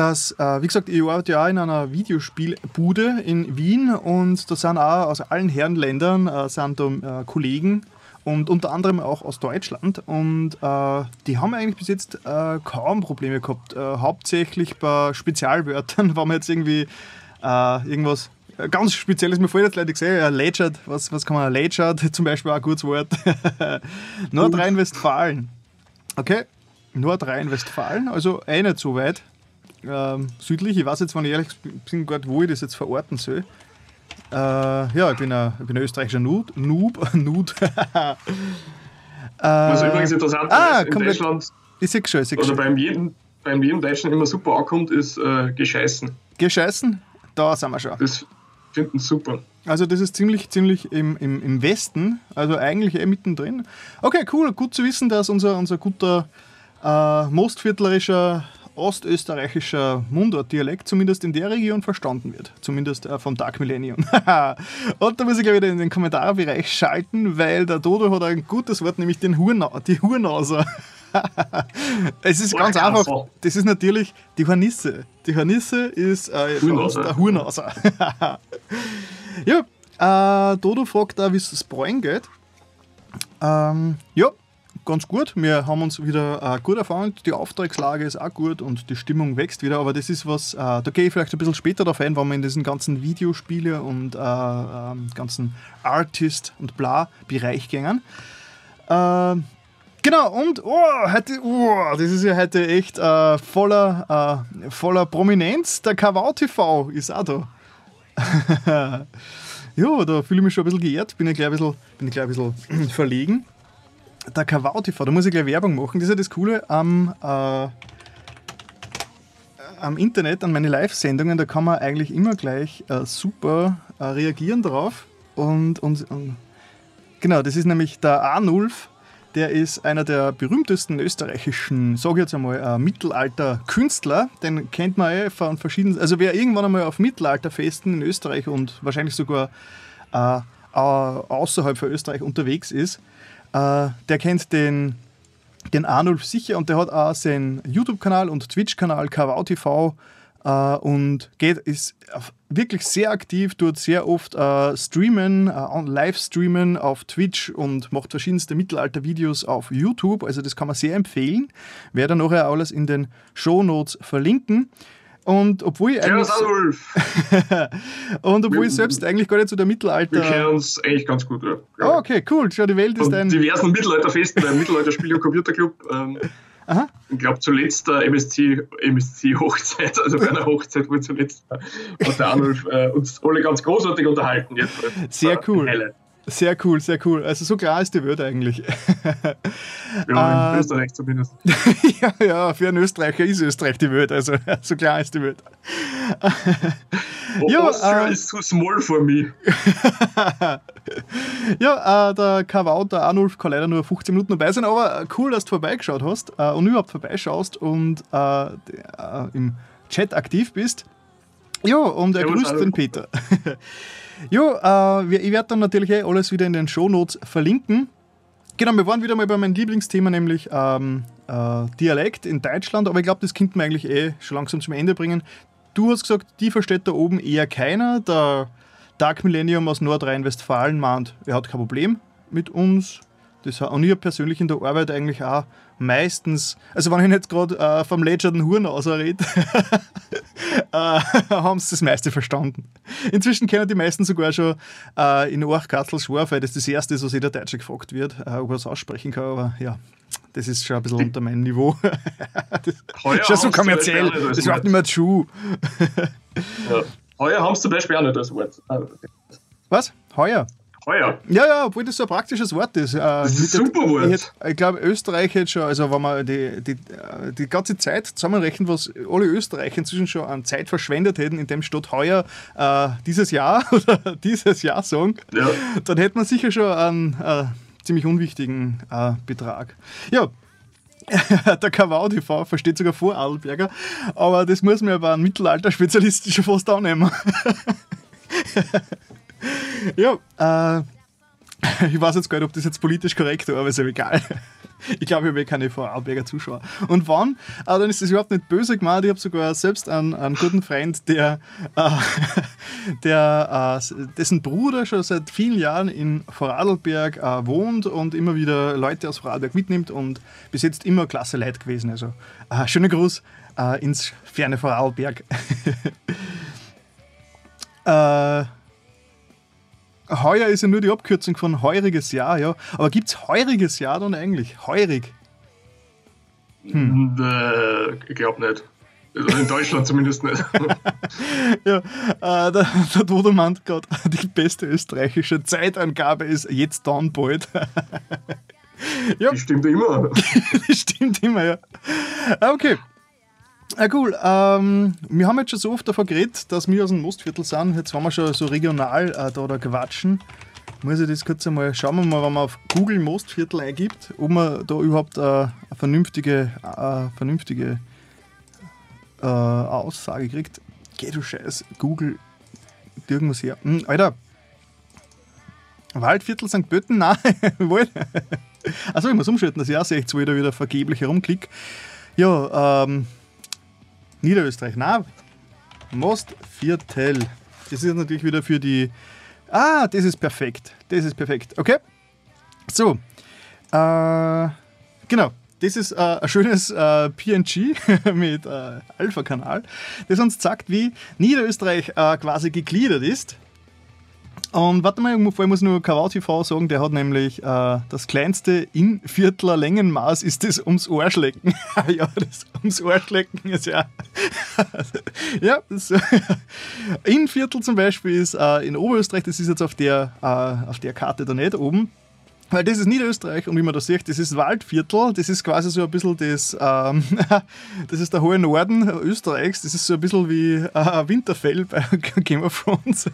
dass, äh, wie gesagt, ich arbeite ja in einer Videospielbude in Wien und da sind auch aus allen Herrenländern äh, sind da, äh, Kollegen und unter anderem auch aus Deutschland und äh, die haben eigentlich bis jetzt äh, kaum Probleme gehabt. Äh, hauptsächlich bei Spezialwörtern, wenn man jetzt irgendwie irgendwas ganz Spezielles, mir vorhin jetzt leider gesehen, ja, Legend, was, was kann man, Legend zum Beispiel auch ein gutes Wort. Nordrhein-Westfalen. Okay, Nordrhein-Westfalen, also eh nicht so weit ähm, südlich. Ich weiß jetzt, wenn ich ehrlich bin, gerade, wo ich das jetzt verorten soll. Äh, ja, ich bin ein, ich bin ein österreichischer Noob. Noob. Noob. äh, Was übrigens interessant ah, ist, in Deutschland, ich sehe schon, ich oder beim jedem, beim jedem Deutschen immer super ankommt, ist äh, Gescheißen. Gescheißen? Da sind wir schon. Das finden super. Also das ist ziemlich, ziemlich im, im, im Westen, also eigentlich eh mittendrin. Okay, cool, gut zu wissen, dass unser, unser guter äh, mostviertlerischer ostösterreichischer Mundort-Dialekt zumindest in der Region verstanden wird. Zumindest äh, vom Dark Millennium. und da muss ich gleich wieder in den Kommentarbereich schalten, weil der Dodo hat ein gutes Wort, nämlich den Hurna die Hurnauser. es ist ganz einfach. Das ist natürlich die Hornisse. Die Hornisse ist äh, der Hurnauser. ja, äh, Dodo fragt da, wie es das Bräuen geht. Ähm, ja, ganz gut. Wir haben uns wieder äh, gut erfahren. Die Auftragslage ist auch gut und die Stimmung wächst wieder. Aber das ist was, äh, da gehe ich vielleicht ein bisschen später darauf ein, wenn wir in diesen ganzen Videospiele und äh, ähm, ganzen Artist- und Bla-Bereich gehen. Äh, Genau, und oh, heute, oh, das ist ja heute echt äh, voller, äh, voller Prominenz. Der Kawau TV ist auch da. ja, da fühle ich mich schon ein bisschen geehrt, bin ich gleich ein bisschen, bin ich gleich ein bisschen verlegen. Der Kawau TV, da muss ich gleich Werbung machen. Das ist ja das Coole am, äh, am Internet, an meine Live-Sendungen, da kann man eigentlich immer gleich äh, super äh, reagieren drauf. Und, und, und genau, das ist nämlich der Arnulf der ist einer der berühmtesten österreichischen, sage ich jetzt einmal, äh, Mittelalter-Künstler. Den kennt man eh von verschiedenen. Also, wer irgendwann einmal auf Mittelalterfesten in Österreich und wahrscheinlich sogar äh, außerhalb von Österreich unterwegs ist, der kennt den, den Arnulf sicher und der hat auch seinen YouTube-Kanal und Twitch-Kanal KWTV TV Uh, und geht, ist wirklich sehr aktiv, tut sehr oft uh, streamen, uh, live streamen auf Twitch und macht verschiedenste Mittelalter-Videos auf YouTube. Also das kann man sehr empfehlen. Werde nachher alles in den Show Notes verlinken. Und obwohl ich eigentlich. und obwohl ich selbst eigentlich gar nicht so der Mittelalter. Wir kennen uns eigentlich ganz gut, ja. Oh, okay, cool. Schau, die Welt ist ein. diversen Mittelalterfesten beim Mittelalterspiel- und Computerclub. Ähm, Aha. Ich glaube, zuletzt der MSC-Hochzeit, also bei einer Hochzeit, wo zuletzt hat der Arnulf äh, uns alle ganz großartig unterhalten. Jetzt, Sehr cool. Highlight. Sehr cool, sehr cool. Also so klar ist die Welt eigentlich. Ja, in äh, Österreich zumindest. ja, ja, für einen Österreicher ist Österreich die Welt. Also so klar ist die Welt. ja, Austria äh, is too small for me. ja, äh, der Kawau, der Arnulf kann leider nur 15 Minuten dabei sein, aber cool, dass du vorbeigeschaut hast äh, und überhaupt vorbeischaust und äh, äh, im Chat aktiv bist. Ja, und er grüßt den Peter. Ja, äh, ich werde dann natürlich eh alles wieder in den Shownotes verlinken. Genau, wir waren wieder mal bei meinem Lieblingsthema, nämlich ähm, äh, Dialekt in Deutschland, aber ich glaube, das könnte man eigentlich eh schon langsam zum Ende bringen. Du hast gesagt, die versteht da oben eher keiner. Der Dark Millennium aus Nordrhein-Westfalen meint, er hat kein Problem mit uns. Das, und ich habe persönlich in der Arbeit eigentlich auch meistens, also wenn ich jetzt gerade äh, vom lätschernden Huren ausrede, äh, haben sie das meiste verstanden. Inzwischen kennen die meisten sogar schon äh, in Orchkatzel Schwarf, weil das das erste ist, was jeder Deutsche gefragt wird, äh, ob er es aussprechen kann, aber ja, das ist schon ein bisschen unter meinem Niveau. das ist schon so kommerziell, das wird nicht mehr zu. ja. Heuer haben sie zum Beispiel auch nicht das Wort. Was? Heuer? Heuer. Ja, ja, obwohl das so ein praktisches Wort ist. Das ist ein super Wort. Ich, ich glaube, Österreich jetzt schon, also wenn man die, die, die ganze Zeit zusammenrechnet, was alle Österreicher inzwischen schon an Zeit verschwendet hätten, indem statt heuer äh, dieses Jahr oder dieses Jahr sagen, ja. dann hätte man sicher schon einen äh, ziemlich unwichtigen äh, Betrag. Ja, der Kawau TV versteht sogar vor Adelberger, aber das muss man ja bei einem Mittelalter-Spezialisten schon fast annehmen. Ja, äh, ich weiß jetzt gar nicht, ob das jetzt politisch korrekt war, aber ist ja egal. Ich glaube, ich habe eh keine Vorarlberger Zuschauer. Und wann, äh, dann ist das überhaupt nicht böse gemeint. Ich habe sogar selbst einen, einen guten Freund, der, äh, der äh, dessen Bruder schon seit vielen Jahren in Vorarlberg äh, wohnt und immer wieder Leute aus Vorarlberg mitnimmt und bis jetzt immer klasse Leid gewesen. Also äh, schöner Gruß äh, ins ferne Vorarlberg. äh, Heuer ist ja nur die Abkürzung von heuriges Jahr, ja. Aber gibt es heuriges Jahr dann eigentlich? Heurig? Hm. Äh, ich glaube nicht. Also in Deutschland zumindest nicht. ja, äh, der, der Dodo meint gerade, die beste österreichische Zeitangabe ist jetzt dann bald. ja. Die stimmt immer. die stimmt immer, ja. Okay. Ja, cool. Ähm, wir haben jetzt schon so oft davon geredet, dass wir aus dem Mostviertel sind. Jetzt haben wir schon so regional äh, da, da quatschen. Muss ich das kurz einmal schauen, wir mal, wenn man auf Google Mostviertel eingibt, ob man da überhaupt äh, eine vernünftige, äh, vernünftige äh, Aussage kriegt. Geh du Scheiß, Google, irgendwas her. Hm, Alter, Waldviertel St. Pötten? Nein, wohl. Achso, ich muss umschalten, dass ich auch sehe, jetzt wieder, wieder vergeblich herumklick. Ja, ähm, Niederösterreich. Na, Mostviertel. Das ist natürlich wieder für die. Ah, das ist perfekt. Das ist perfekt. Okay. So. Äh, genau. Das ist äh, ein schönes äh, PNG mit äh, Alpha-Kanal, das uns sagt, wie Niederösterreich äh, quasi gegliedert ist. Und warte mal, vorher muss ich nur Kawau TV sagen, der hat nämlich äh, das kleinste Innviertler Längenmaß ist das ums Ohrschlecken. ja, das ums Ohrschlecken ist ja. ja, das, Innviertel zum Beispiel ist äh, in Oberösterreich, das ist jetzt auf der, äh, auf der Karte da nicht oben. Weil das ist Niederösterreich und wie man das sieht, das ist Waldviertel, das ist quasi so ein bisschen das, ähm, das ist der hohe Norden Österreichs, das ist so ein bisschen wie äh, Winterfell bei Game of Thrones.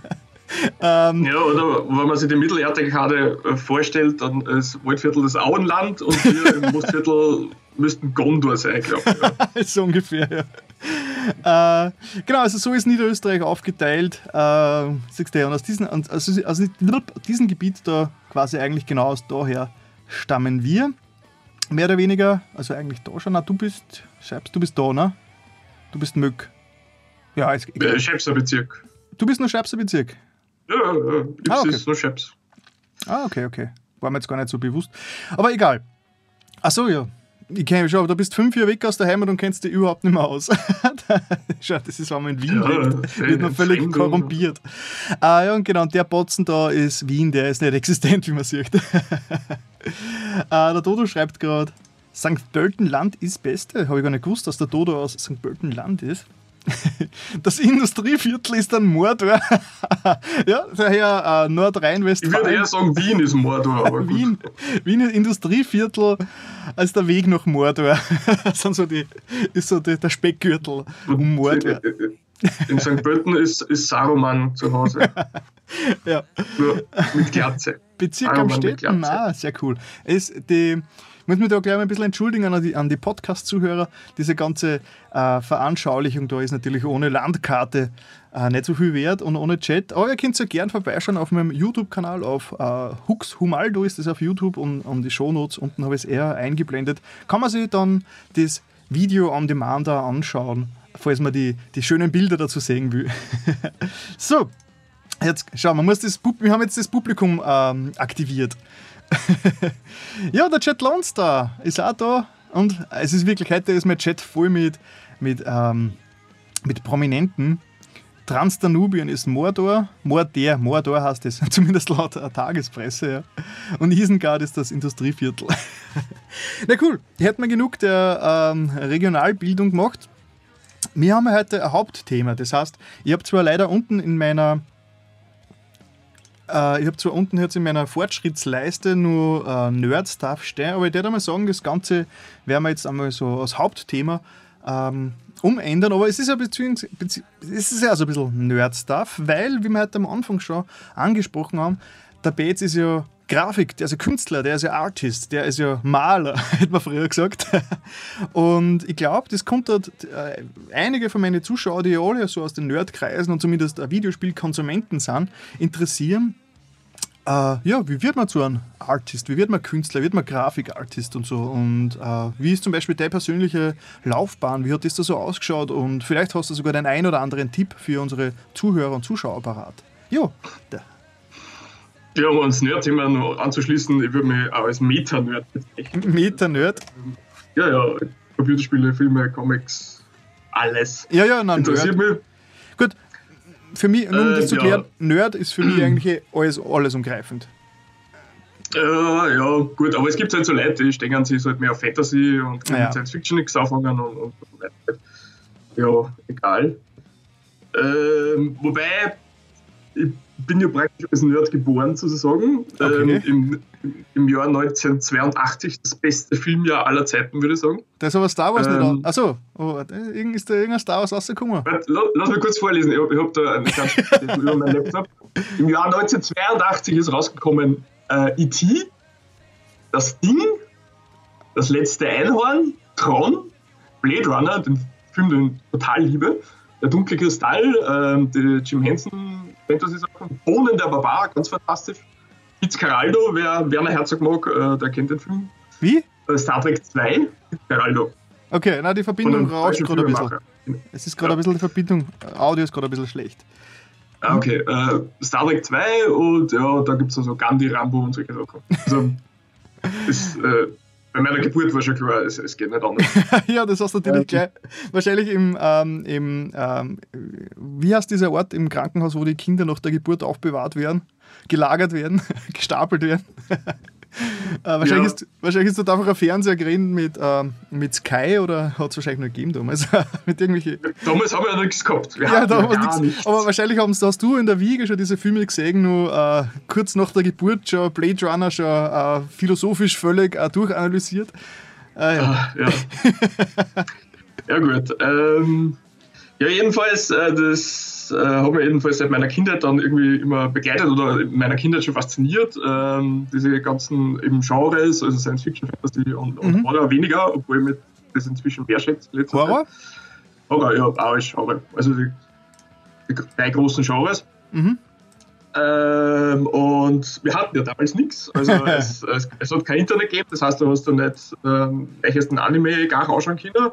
Ähm, ja, oder wenn man sich die Mittelerde gerade äh, vorstellt, dann ist Waldviertel das Auenland und wir im Mostviertel müssten Gondor sein, glaube ich. so ungefähr, ja. Äh, genau, also so ist Niederösterreich aufgeteilt. Äh, siehst du, und aus diesem, also aus diesem Gebiet da quasi eigentlich genau aus daher stammen wir. Mehr oder weniger, also eigentlich da schon. Na, du bist, Scheibs, du bist da, ne? Du bist Mück. Ja, ist, äh, Scheibser Bezirk. Du bist nur Scheibser Bezirk? Ja, ja, ich ah, okay. nur Scheibs. Ah, okay, okay. War mir jetzt gar nicht so bewusst. Aber egal. Achso, ja. Ich kenne mich schon, aber du bist fünf Jahre weg aus der Heimat und kennst dich überhaupt nicht mehr aus. Schau, das ist, wenn man in Wien ja, lebt, wird man völlig korrumpiert. Ah, ja, und genau, und der Botzen da ist Wien, der ist nicht existent, wie man sieht. ah, der Dodo schreibt gerade, St. Pöltenland ist Beste. Habe ich gar nicht gewusst, dass der Dodo aus St. Pöltenland ist. Das Industrieviertel ist ein Mordor. ja, daher äh, Nordrhein-Westfalen. Ich würde eher sagen, Wien ist Mordor. Aber Wien, Wien ist Industrieviertel als der Weg nach Mordor. das sind so die, ist so die, der Speckgürtel um Mordor. In St. Pölten ist, ist Saruman zu Hause. ja. Nur mit Glatze. Bezirk am Städten, ah, sehr cool. Es, die, muss mich da gleich mal ein bisschen entschuldigen an die, an die Podcast-Zuhörer. Diese ganze äh, Veranschaulichung da ist natürlich ohne Landkarte äh, nicht so viel wert und ohne Chat. Aber ihr könnt ja gern vorbeischauen auf meinem YouTube-Kanal auf äh, Hux Humaldo ist das auf YouTube und, und die Shownotes unten habe ich es eher eingeblendet. Kann man sich dann das Video on Demand da anschauen, falls man die, die schönen Bilder dazu sehen will. so, Jetzt, schau, man muss das, wir haben jetzt das Publikum ähm, aktiviert. ja, der Chat Lonstar ist auch da. Und es ist wirklich, heute ist mein Chat voll mit, mit, ähm, mit Prominenten. Transdanubien ist Mordor, Mordor, Mordor heißt es, zumindest laut Tagespresse. Ja. Und Isengard ist das Industrieviertel. Na cool, hier hat man genug der ähm, Regionalbildung gemacht. Wir haben heute ein Hauptthema. Das heißt, ich habe zwar leider unten in meiner äh, ich habe zwar unten jetzt in meiner Fortschrittsleiste nur äh, Nerd-Stuff stehen, aber ich würde mal sagen, das Ganze werden wir jetzt einmal so als Hauptthema ähm, umändern. Aber es ist ja, beziehungs bezieh es ist ja so ein bisschen Nerd-Stuff, weil, wie wir heute am Anfang schon angesprochen haben, der Bates ist ja Grafik, der ist ja Künstler, der ist ja Artist, der ist ja Maler, hätte man früher gesagt. Und ich glaube, das kommt dort äh, einige von meinen Zuschauern, die ja alle so aus den Nerdkreisen und zumindest Videospielkonsumenten sind, interessieren. Äh, ja, wie wird man zu einem Artist? Wie wird man Künstler? Wie wird man Grafikartist und so? Und äh, wie ist zum Beispiel deine persönliche Laufbahn? Wie hat das da so ausgeschaut? Und vielleicht hast du sogar den ein oder anderen Tipp für unsere Zuhörer und Zuschauer parat. Jo, der ja, um ans Nerd-Thema noch anzuschließen, ich würde mich auch als Meta-Nerd bezeichnen. Meta-Nerd? Ja, ja, Computerspiele, Filme, Comics, alles. Ja, ja, nein, Interessiert Nerd. mich. Gut, für mich, nur um äh, das zu klären, ja. Nerd ist für mich eigentlich alles, alles umgreifend. Äh, ja, gut, aber es gibt halt so Leute, die stehen sich halt mehr auf Fantasy und können ja. Science Fiction nichts auffangen und, und, und ja, egal. Ähm, wobei, ich bin ja praktisch als Nerd geboren, sozusagen. Okay. Ähm, im, Im Jahr 1982, das beste Filmjahr aller Zeiten, würde ich sagen. Da ist aber Star Wars ähm, nicht Achso, oh, ist da irgendein Star Wars rausgekommen? Lass mich kurz vorlesen, ich, ich habe da einen ganz über meinen Laptop. Im Jahr 1982 ist rausgekommen äh, E.T., das Ding, das letzte Einhorn, Tron, Blade Runner, den Film, den ich total liebe, der dunkle Kristall, äh, die Jim Henson Fantasy-Sachen. Bohnen der Barbar, ganz fantastisch. Fitzcarraldo, wer Werner Herzog mag, äh, der kennt den Film. Wie? Äh, Star Trek 2, Fitzcarraldo. Okay, na die Verbindung rauscht gerade ein bisschen. Es ist gerade ja. ein bisschen die Verbindung, Audio ist gerade ein bisschen schlecht. Ah, okay, äh, Star Trek 2 und ja, da gibt es also Gandhi, Rambo und solche Sachen. Also, ist äh, bei meiner Geburt war schon klar, es, es geht nicht anders. ja, das hast du natürlich gleich. Wahrscheinlich im, ähm, im ähm, wie heißt dieser Ort im Krankenhaus, wo die Kinder nach der Geburt aufbewahrt werden, gelagert werden, gestapelt werden. Äh, wahrscheinlich, Ja. ist, wahrscheinlich ist dort einfach ein Fernseher geredet mit, ähm, mit Sky oder hat es wahrscheinlich noch gegeben damals. mit irgendwelche. Damals haben wir ja nichts gehabt. Wir Ja, hatten da ja war gar nichts. nichts. Aber wahrscheinlich haben, hast du in der Wiege schon diese Filme gesehen, nur äh, kurz nach der Geburt schon Blade Runner schon äh, philosophisch völlig äh, durchanalysiert. Äh, ja. Ah, ja. ja, gut. Ähm, ja, jedenfalls, äh, das äh, hat mich jedenfalls seit meiner Kindheit dann irgendwie immer begleitet oder in meiner Kindheit schon fasziniert. Ähm, diese ganzen eben Genres, also Science Fiction, Fantasy und, und Mhm. Horror weniger, obwohl ich mich das inzwischen mehr schätze. Horror? Zeit. Horror, ja, auch als Genre. Also die, die drei großen Genres. Mhm. Ähm, und wir hatten ja damals nichts. Also es, es, es hat kein Internet gegeben, das heißt, du hast da nicht ähm, welches ein Anime gar ausschauen können.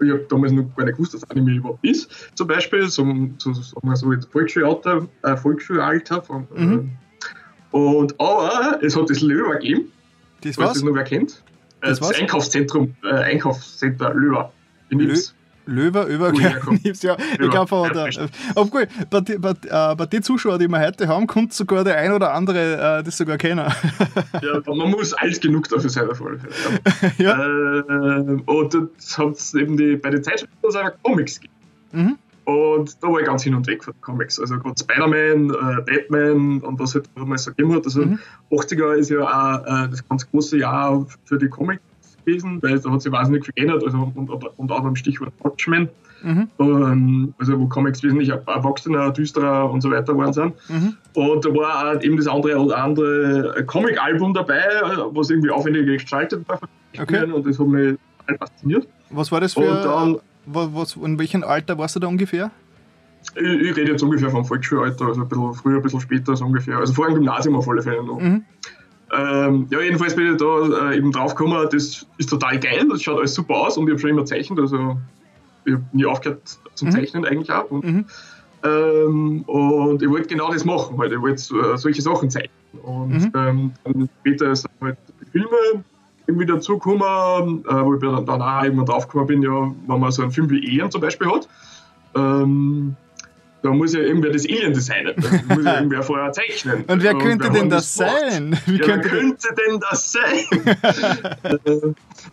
Ich habe damals noch gar nicht gewusst, dass Anime überhaupt ist. Zum Beispiel, so, so, sagen wir so jetzt Volksschulalter, äh, Volksschulalter. Von, Mhm. äh, und aber es hat das Löwer gegeben, Das war's? das noch wer kennt. Äh, Das Das, was? Einkaufszentrum, äh, Einkaufscenter Löwer in Lö- Ips. Löwer über Wo herkommt. ja, ich glaube, Ja, der, stimmt. obwohl, bei, bei, äh, bei den Zuschauern, die wir heute haben, kommt sogar der ein oder andere äh, das sogar kennen. Ja, man muss alt genug dafür sein, auf alle Fälle. Ja. ja. Ähm, und dort hat es eben die, bei den Zeitschriften einfach Comics gegeben. Mhm. Und da war ich ganz hin und weg von den Comics. Also gerade Spider-Man, äh, Batman und was halt damals so gegeben hat. Also Mhm. 80er ist ja auch äh, das ganz große Jahr für die Comics gewesen, weil da hat sich wahnsinnig viel geändert. Also und, und, und auch beim Stichwort Watchmen, Mhm. ähm, also wo Comics wesentlich erwachsener, düsterer und so weiter geworden sind. Mhm. Und da war eben das andere oder andere Comic-Album dabei, was irgendwie aufwendiger gestaltet war. Okay. Und das hat mich total fasziniert. Was war das für. Und dann, wa- was, in welchem Alter warst du da ungefähr? ich, ich rede jetzt ungefähr vom Volksschulalter, also ein bisschen früher, ein bisschen später so ungefähr. Also vor dem Gymnasium auf alle Fälle noch. Mhm. Ähm, ja, jedenfalls bin ich da äh, eben drauf gekommen, das ist total geil, das schaut alles super aus und ich habe schon immer gezeichnet, also ich habe nie aufgehört zum Mhm. Zeichnen eigentlich auch. Und, Mhm. ähm, und ich wollte genau das machen, halt. ich wollte äh, solche Sachen zeichnen. Und Mhm. ähm, dann später sind halt die Filme irgendwie dazugekommen, äh, wo ich dann, dann auch irgendwann draufgekommen bin, ja, wenn man so einen Film wie Alien zum Beispiel hat, ähm, da muss ja irgendwer das Alien designen, da muss ja irgendwer vorher zeichnen. Und wer könnte denn das sein? Wie Ja, wer könnte denn das sein?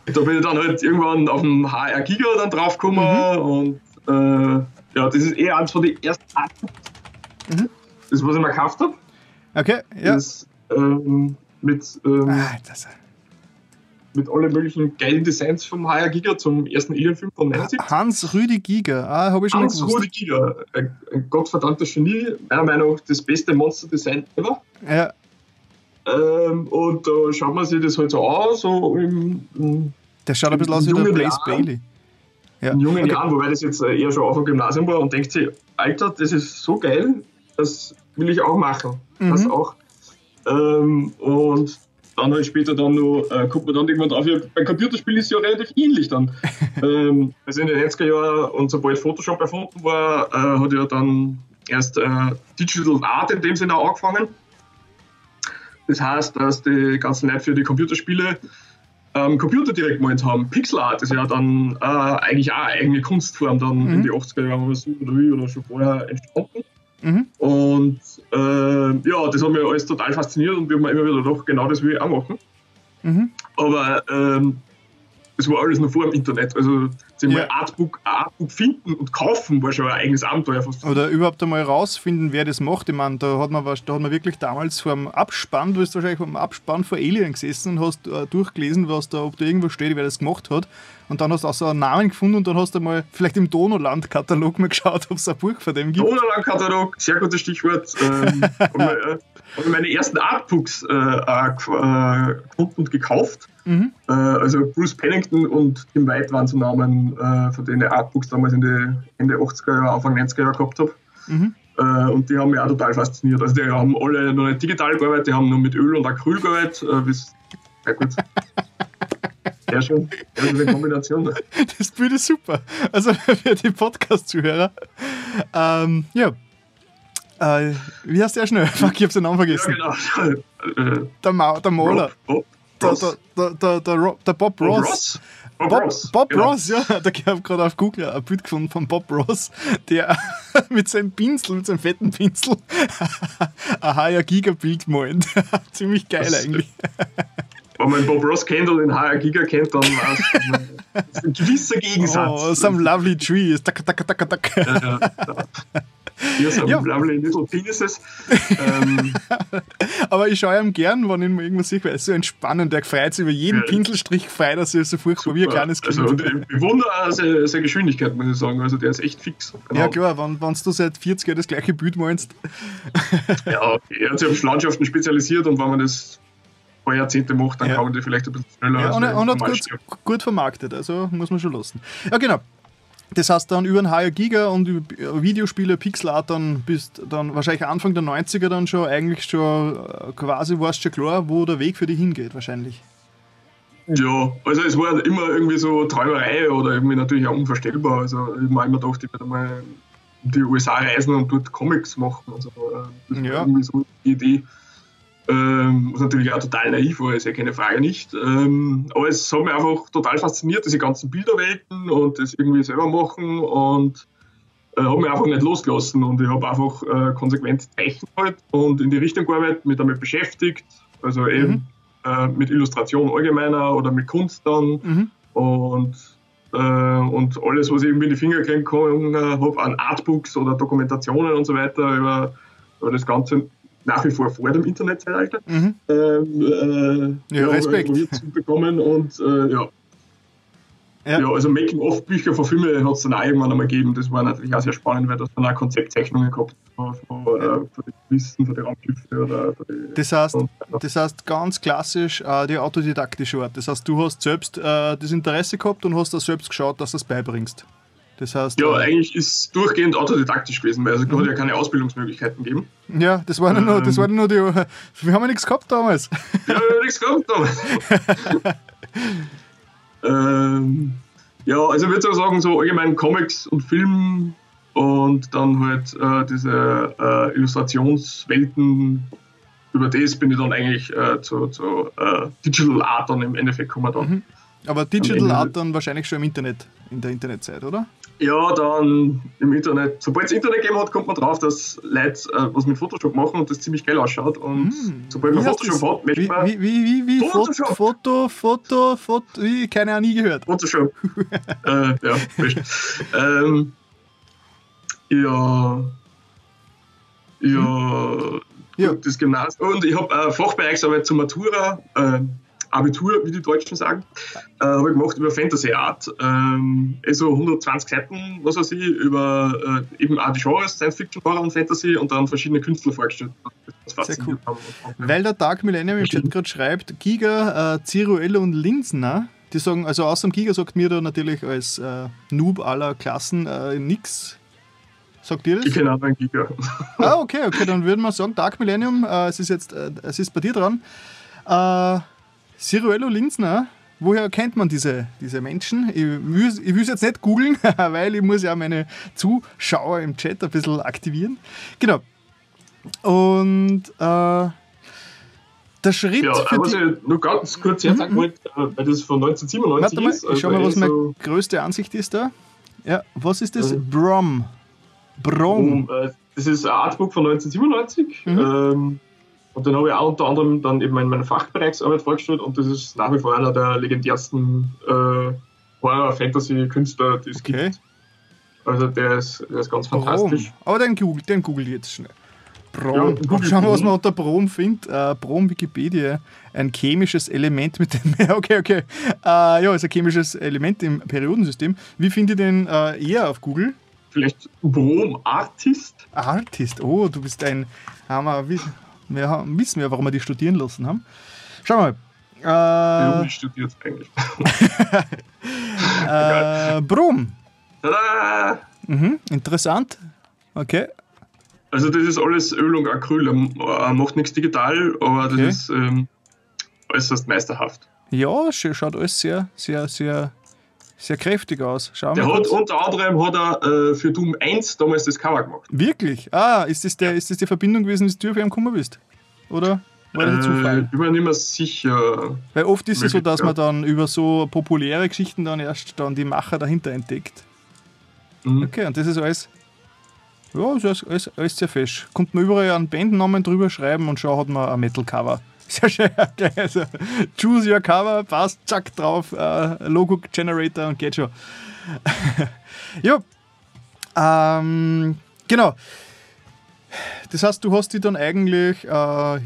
Da bin ich dann halt irgendwann auf dem HR Giga dann draufgekommen und äh, ja, das ist eher eins von den ersten Arten. Mhm. Das, was ich mir gekauft habe. Okay, ja. Das ähm, mit, ähm, Ah, das, mit allen möglichen geilen Designs vom HR Giga zum ersten Alien-Film von 79. Hans Rüdi Giger. Ah, habe ich schon mal Hans gewusst. Rudi Giga, ein, gottverdammter Genie, meiner Meinung nach das beste Monster-Design ever. Ja, Ähm, und da schaut man sich das halt so an, so im, im der schaut ein bisschen aus wie der Blaze. Bailey. Ja. in jungen okay. Jahren, wobei das jetzt äh, eher schon auf dem Gymnasium war und denkt sich, Alter, das ist so geil, das will ich auch machen. Das Mhm. auch. Ähm, und dann halt später dann noch, äh, kommt man dann irgendwann drauf, ja, bei Computerspielen ist es ja relativ ähnlich dann. ähm, also in den 90er Jahren und sobald Photoshop erfunden war, äh, hat ja dann erst äh, Digital Art in dem Sinne auch angefangen. Das heißt, dass die ganzen Leute für die Computerspiele ähm, Computer direkt gemalt haben. Pixel Art ist ja dann äh, eigentlich auch eine eigene Kunstform dann Mhm. in die 80er Jahre oder so oder wie oder schon vorher entstanden. Mhm. Und äh, ja, das hat mich alles total fasziniert und wir haben immer wieder gedacht, genau das will ich auch machen. Mhm. Aber ähm, das war alles noch vor dem Internet. Also sich Ja. mal Artbook, Artbook finden und kaufen war schon ein eigenes Abenteuer. Fast. Oder überhaupt einmal rausfinden, wer das macht. Ich meine, da hat man, was- da hat man wirklich damals vor dem Abspann, du bist wahrscheinlich vor dem Abspann vor Alien gesessen und hast äh, durchgelesen, was da, ob da irgendwo steht, wer das gemacht hat. Und dann hast du auch so einen Namen gefunden und dann hast du mal vielleicht im Donauland-Katalog mal geschaut, ob es ein Buch von dem gibt. Donauland-Katalog, sehr gutes Stichwort. Ähm, äh, habe meine ersten Artbooks äh, äh, gefunden und gekauft. Mhm. Äh, also Bruce Pennington und Tim White waren so Namen, äh, von denen ich Artbooks damals in die Ende 80er Jahre, Anfang 90er Jahre gehabt habe. Mhm. Äh, und die haben mich auch total fasziniert. Also die haben alle noch nicht digital gearbeitet, die haben nur mit Öl und Acryl gearbeitet. Äh, ja gut. Sehr schön. Ja, diese Kombination. Das Bild ist super. Also für die Podcast-Zuhörer. Ähm, ja. Äh, wie heißt der schnell? Fuck, ich hab's den Namen Ja, vergessen. genau. Äh, Der, Ma der Maler. Rob, Rob, der, der, der, der, der Bob Ross. Bob Ross? Bob, Bob, Ross, Bob genau. Ross ja. Da habe ich gerade auf Google ein Bild gefunden von Bob Ross, der mit seinem Pinsel, mit seinem fetten Pinsel, ein HR Giga-Bild malt. Ziemlich geil das, eigentlich. Wenn man Bob Ross kennt und den HR Giga kennt, dann ist es ein gewisser Gegensatz. Oh, some lovely trees. Tak, tak, tak, tak. Ja, ja, ja. Hier sind ja. lovely little penises. ähm. Aber ich schaue ihm gern, wenn ich ihn irgendwas sehe, weil er ist so entspannend. Der freut sich über jeden ja. Pinselstrich, freut er sich so furchtbar Super. wie ein kleines Kind. Also, ich bewundere seine, seine Geschwindigkeit, muss ich sagen. Also, der ist echt fix. Genau. Ja, klar, wenn, wenn du seit 40 Jahren das gleiche Bild meinst. ja, er hat sich auf Landschaften spezialisiert und wenn man das paar Jahrzehnte macht, dann ja. kann man die vielleicht ein bisschen schneller. Ja, und, und hat gut, gut, vermarktet, also muss man schon lassen. Ja, genau. Das heißt dann über ein HR Giga und über Videospiele, Pixelart, dann bist dann wahrscheinlich Anfang der 90er dann schon eigentlich schon äh, quasi warst schon klar, wo der Weg für dich hingeht, wahrscheinlich. Ja, also es war immer irgendwie so Träumerei oder irgendwie natürlich auch unvorstellbar. Also ich habe immer gedacht, ich werde mal in die USA reisen und dort Comics machen. Also das war irgendwie so die Idee. Ähm, was natürlich auch total naiv war, ist ja keine Frage nicht. Ähm, aber es hat mich einfach total fasziniert, diese ganzen Bilderwelten und das irgendwie selber machen und äh, habe mich einfach nicht losgelassen und ich habe einfach äh, konsequent zeichnet halt und in die Richtung gearbeitet, mich damit beschäftigt, also eben mhm. äh, mit Illustration allgemeiner oder mit Kunst dann mhm. und äh, und alles, was ich irgendwie in die Finger kriegen kann, habe an Artbooks oder Dokumentationen und so weiter über, über das Ganze nach wie vor vor dem Internetzeitalter mhm. ähm, äh, ja, Respekt. bekommen und äh, ja. ja. Ja. also Making-of-Bücher von Filmen hat es dann auch irgendwann einmal gegeben. Das war natürlich auch sehr spannend, weil das dann auch Konzeptzeichnungen gehabt von, von, ja. äh, von den Wissen, von den Raumschiffe oder die das heißt, das heißt ganz klassisch äh, die autodidaktische Art. Das heißt, du hast selbst äh, das Interesse gehabt und hast das selbst geschaut, dass du es beibringst. Das heißt, ja, äh, eigentlich ist es durchgehend autodidaktisch gewesen, weil es mhm. hat ja keine Ausbildungsmöglichkeiten gegeben. Ja, das war ähm, nur, das war nur die. Wir haben ja nichts gehabt damals. Ja, wir haben nichts gehabt damals. ähm, ja, also ich würde sagen, so allgemein Comics und Film und dann halt äh, diese äh, Illustrationswelten. Über das bin ich dann eigentlich äh, zu, zu äh, Digital Art dann im Endeffekt gekommen. Dann. Mhm. Aber Digital Art dann wahrscheinlich schon im Internet, in der Internetzeit, oder? Ja, dann im Internet. Sobald es Internet gegeben hat, kommt man drauf, dass Leute äh, was mit Photoshop machen und das ziemlich geil ausschaut. Und mm. sobald man Photoshop das? hat, möchte man. Wie, wie, wie, wie? Photoshop. Foto, Foto, Foto, wie? Keine Ahnung, nie gehört. Photoshop. äh, ja, ähm, ja. Ja. Ja. Das Gymnasium. Und ich habe äh, Fachbereichsarbeit zur Matura. Äh, Abitur, wie die Deutschen sagen, äh, habe ich gemacht über Fantasy Art. Ähm, also 120 Seiten, was weiß ich, über äh, eben auch die Genres, Science Fiction, Horror und Fantasy und dann verschiedene Künstler vorgestellt. Sehr cool. Weil der Dark Millennium im Chat gerade schreibt, Giga, äh, Ciruello und Linsner, die sagen, also außer dem Giga sagt mir da natürlich als äh, Noob aller Klassen äh, nichts. Sagt ihr das? Ich kenne auch einen Giga. ah, okay, okay, dann würden wir sagen, Dark Millennium, äh, es ist jetzt, äh, es ist bei dir dran. Äh, Ciruello Linzner, woher kennt man diese, diese Menschen? Ich will, es jetzt nicht googeln, weil ich muss ja meine Zuschauer im Chat ein bisschen aktivieren. Genau. Und äh, der Schritt. Ja, für was ich nur ganz kurz jetzt sagen wollte, weil das von 1997 Warte mal, ist. Ich schau mal, was also meine größte Ansicht ist da. Ja, was ist das? Brom. Brom. Brom. Äh, das ist ein Artbook von 1997. Und den habe ich auch unter anderem dann eben in meiner Fachbereichsarbeit vorgestellt und das ist nach wie vor einer der legendärsten äh, Horror-Fantasy-Künstler, die es okay. gibt. Also der ist, der ist ganz Brom. fantastisch. Aber den google, den google jetzt schnell. Brom. Ja, Schauen wir, was man unter Brom findet. Äh, Brom Wikipedia. Ein chemisches Element mit dem. okay, okay. Äh, ja, ist ein chemisches Element im Periodensystem. Wie finde ich den äh, eher auf Google? Vielleicht Brom Artist? Artist, oh, du bist ein. Hammer. Wir haben, wissen ja, warum wir die studieren lassen haben. Schau mal. Äh, studiere jetzt eigentlich. äh, Brum. Tada! Mhm, interessant. Okay. Also das ist alles Öl und Acryl. Er macht nichts digital, aber okay. das ist ähm, äußerst meisterhaft. Ja, schaut alles sehr, sehr, sehr, sehr kräftig aus. Schauen der hat unter anderem hat er äh, für Doom 1 damals das Cover gemacht. Wirklich? Ah, ist das, der, ist das die Verbindung gewesen, dass du auf ihm gekommen bist? Oder? War das äh, Zufall? Ich bin mir nicht mehr sicher. Weil oft ist es so, dass man dann über so populäre Geschichten dann erst dann die Macher dahinter entdeckt. Mhm. Okay, und das ist alles. Ja, ist alles, alles sehr fesch. Kommt man überall einen Bandnamen drüber schreiben und schon hat man ein Metal-Cover. Sehr schön. Also, choose your cover, passt, zack, drauf, äh, Logo-Generator und geht schon. ja. Ähm, genau. Das heißt, du hast die dann eigentlich äh,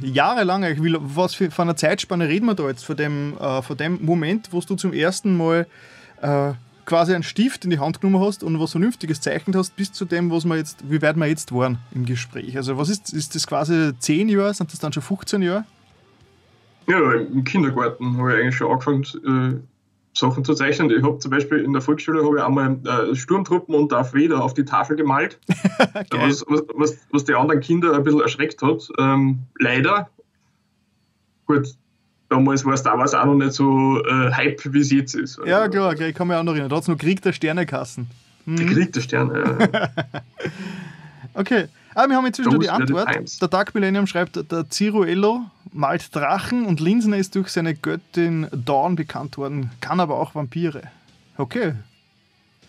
jahrelang, ich will, was für, von einer Zeitspanne reden wir da jetzt, von dem, äh, von dem Moment, wo du zum ersten Mal äh, quasi einen Stift in die Hand genommen hast und was Vernünftiges zeichnet hast, bis zu dem, was wir jetzt, wie weit wir jetzt waren im Gespräch. Also was ist, ist das quasi 10 Jahre, sind das dann schon 15 Jahre? Ja, im Kindergarten habe ich eigentlich schon angefangen, äh, Sachen zu zeichnen. Ich habe zum Beispiel in der Volksschule habe ich einmal äh, Sturmtruppen und Darth Vader auf die Tafel gemalt, Geil. was, was, was, die anderen Kinder ein bisschen erschreckt hat. Ähm, leider, gut, damals war Star Wars auch noch nicht so äh, Hype, wie es jetzt ist. Also, Ja, klar, okay, ich kann mich auch noch erinnern. Da hat es noch Krieg der Sternekassen. Der Krieg der Sterne. Äh, Okay. Ah, wir haben inzwischen schon die Those the Antwort. Der Dark Millennium schreibt, der Ciruello malt Drachen und Linsner ist durch seine Göttin Dawn bekannt worden, kann aber auch Vampire. Okay.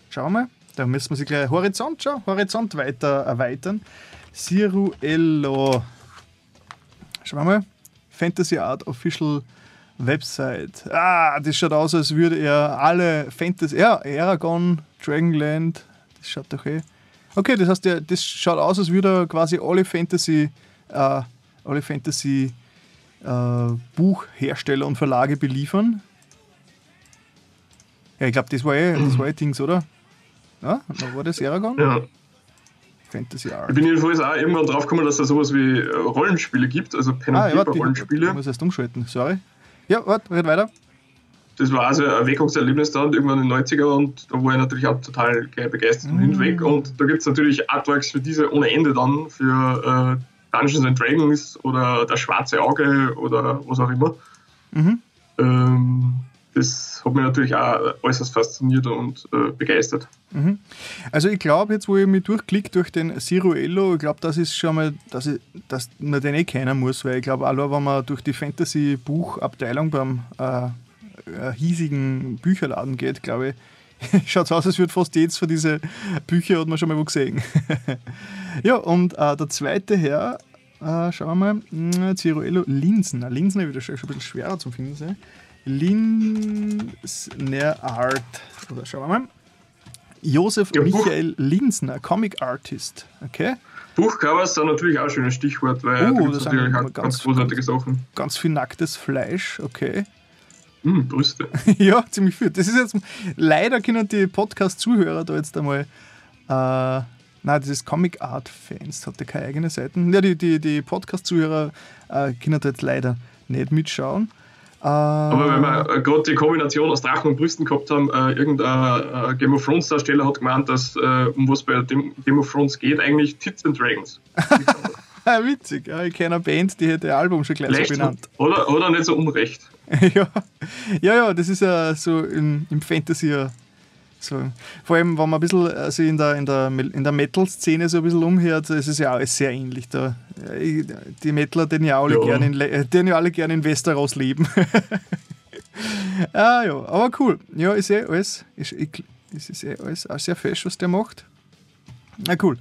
Schauen wir mal. Da müssen wir sich gleich Horizont schauen, Horizont weiter erweitern. Ciruello. Schauen wir mal. Fantasy Art Official Website. Ah, das schaut aus, als würde er alle Fantasy. Ja, Aragon, Dragonland. Das schaut doch eh. Okay, das heißt, der, das schaut aus, als würde er quasi alle Fantasy, äh, alle Fantasy äh, Buchhersteller und Verlage beliefern. Ja, ich glaube, das war eh, das war eh Dings, oder? Ja, da war das Aragon? ja. Fantasy Ich Art. bin jedenfalls auch irgendwann drauf gekommen, dass es sowas wie äh, Rollenspiele gibt, also Pen Ah, and ja, warte, Paper ich, Rollenspiele. ich muss erst umschalten, sorry. Ja, warte, red weiter. Das war also ein Erweckungserlebnis dann irgendwann in den 90er und da war ich natürlich auch total begeistert und hinweg. Und da gibt es natürlich Artworks für diese ohne Ende dann, für äh, Dungeons and Dragons oder das Schwarze Auge oder was auch immer. Mhm. Ähm, das hat mich natürlich auch äußerst fasziniert und äh, begeistert. Mhm. Also ich glaube, jetzt wo ich mich durchklicke durch den Ciruello, ich glaube, das ist schon mal, dass, ich, dass man den eh kennen muss, weil ich glaube, allein wenn man durch die Fantasy-Buchabteilung beim äh, äh, hiesigen Bücherladen geht, glaube ich, schaut aus, als würde fast jedes von diesen Bücher hat man schon mal wo gesehen. ja, und äh, der zweite Herr, äh, schauen wir mal, mh, Ciruello Linsner. Linsner wird schon ein bisschen schwerer zu finden sein. Linsner Art. Oder schauen wir mal. Josef Ja, Buch- Michael Linsner, Comic Artist. Okay, Buchcovers sind natürlich auch ein schönes Stichwort, weil Oh, da gibt das es sind natürlich ganz- ganz, großartige Sachen. ganz viel nacktes Fleisch. Okay. Hm, Brüste. ja, ziemlich viel. Das ist jetzt leider können die Podcast-Zuhörer da jetzt einmal. Äh, nein, das ist Comic Art Fans, hat ja keine eigene Seiten. Ja, die, die, die Podcast-Zuhörer äh, können da jetzt leider nicht mitschauen. Äh, Aber wenn wir äh, gerade die Kombination aus Drachen und Brüsten gehabt haben, äh, irgendein äh, Game of Thrones Darsteller hat gemeint, dass um was bei dem Game of Thrones geht, eigentlich Tits and Dragons. Witzig, ja, ich kenne eine Band, die hätte ihr Album schon gleich so benannt. oder, oder nicht so unrecht. ja. ja, ja, das ist ja so im, im Fantasy so. Vor allem, wenn man ein bisschen also in der, in der, in der Metal-Szene so ein bisschen umhört, ist es ja alles sehr ähnlich. Da, die Metaler, den ja alle Ja. gerne in, äh, den ja alle gerne in Westeros leben. ah ja, aber cool. Ja, ist eh alles, ist, es ist eh alles auch sehr fesch, was der macht. Na cool.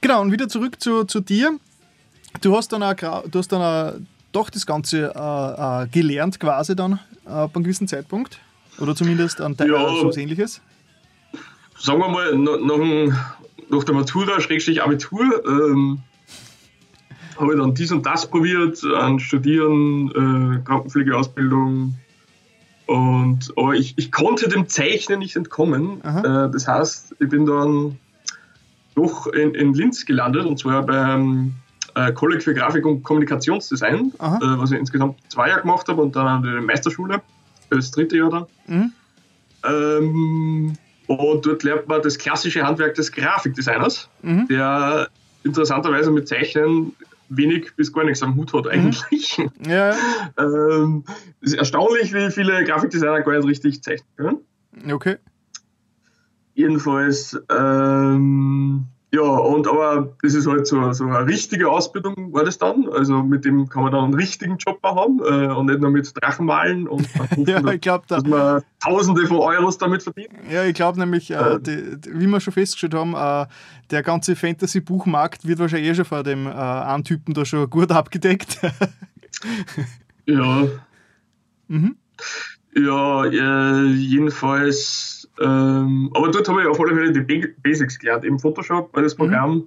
Genau, und wieder zurück zu, zu dir. Du hast dann auch, du hast dann auch doch das Ganze äh, äh, gelernt quasi dann äh, ab einem gewissen Zeitpunkt. Oder zumindest an Teil Ja. so was ähnliches. Sagen wir mal, nach, nach, der Matura, Schrägstrich Abitur, ähm, habe ich dann dies und das probiert, an Studieren, äh, Krankenpflegeausbildung. Und, aber ich, ich konnte dem Zeichnen nicht entkommen. Äh, das heißt, ich bin dann doch in, in Linz gelandet und zwar beim äh, Kolleg für Grafik und Kommunikationsdesign, äh, was ich insgesamt zwei Jahre gemacht habe und dann an der Meisterschule, das dritte Jahr dann. Mhm. Ähm, und dort lernt man das klassische Handwerk des Grafikdesigners, Mhm. der interessanterweise mit Zeichnen wenig bis gar nichts am Hut hat eigentlich. Ja, ähm, es ist erstaunlich, wie viele Grafikdesigner gar nicht richtig zeichnen können. okay. Jedenfalls, ähm, ja, und aber das ist halt so, so eine richtige Ausbildung, war das dann. Also mit dem kann man dann einen richtigen Job auch haben äh, und nicht nur mit Drachen malen und ja, ich glaub, da, dass man Tausende von Euros damit verdient. Ja, ich glaube nämlich, äh, die, die, wie wir schon festgestellt haben, äh, der ganze Fantasy-Buchmarkt wird wahrscheinlich eh schon von dem äh, einen Typen da schon gut abgedeckt. ja. Mhm. Ja, äh, jedenfalls. Ähm, aber dort habe ich auf alle Fälle die Basics gelernt. Eben Photoshop war das mhm. Programm. Mhm.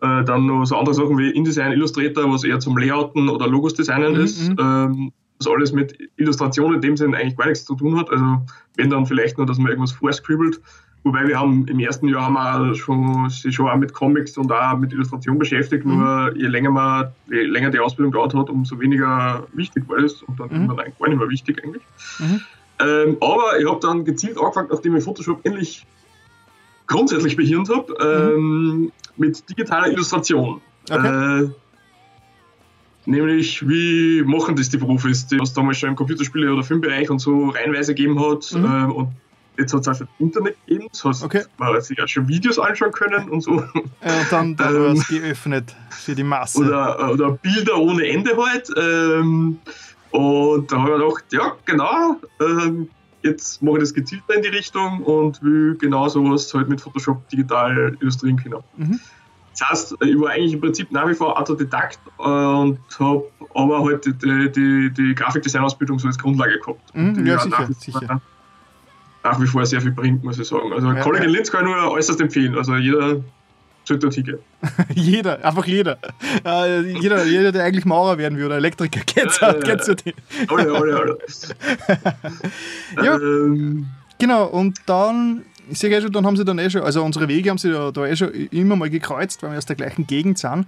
Äh, dann noch so andere Sachen wie InDesign, Illustrator, was eher zum Layouten oder Logos designen mhm. ist. Mhm. Ähm, was alles mit Illustration in dem Sinne eigentlich gar nichts zu tun hat. Also wenn dann vielleicht nur, dass man irgendwas vorscribbelt. Wobei wir haben im ersten Jahr haben wir schon, sich schon auch mit Comics und auch mit Illustration beschäftigt, mhm. nur je länger man, je länger die Ausbildung dauert hat, umso weniger wichtig war es und dann mhm. irgendwann eigentlich gar nicht mehr wichtig eigentlich. Mhm. Ähm, aber ich habe dann gezielt angefangen, nachdem ich Photoshop endlich grundsätzlich behirnt habe, ähm, mit digitaler Illustration. Okay. Äh, nämlich, wie machen das die Profis, die es damals schon im Computerspiele- oder Filmbereich und so reinweise gegeben hat. Mhm. Ähm, und jetzt hat es auch schon Internet gegeben, das heißt, okay. man sich auch schon Videos anschauen können und so. Ja, und dann, dann ähm, es geöffnet für die Masse. Oder, oder Bilder ohne Ende halt. Ähm, und da habe ich gedacht, ja, genau, ähm, jetzt mache ich das gezielter in die Richtung und will genau sowas halt mit Photoshop digital illustrieren können. Mhm. Das heißt, ich war eigentlich im Prinzip nach wie vor Autodidakt äh, und habe aber halt die, die, die Grafikdesign-Ausbildung so als Grundlage gehabt. Mhm, ja, sicher, sicher nach wie vor sehr viel bringt, muss ich sagen. Also ja, College ja. Linz kann ich nur äußerst empfehlen. Also jeder hingehen. jeder, einfach jeder. Uh, jeder. Jeder, der eigentlich Maurer werden will oder Elektriker, geht's ja, ja, zu dem. Alle, alle, alle. ja, ähm, genau, und dann ich sehe schon, dann haben sie dann eh schon, also unsere Wege haben sie da, da eh schon immer mal gekreuzt, weil wir aus der gleichen Gegend sind.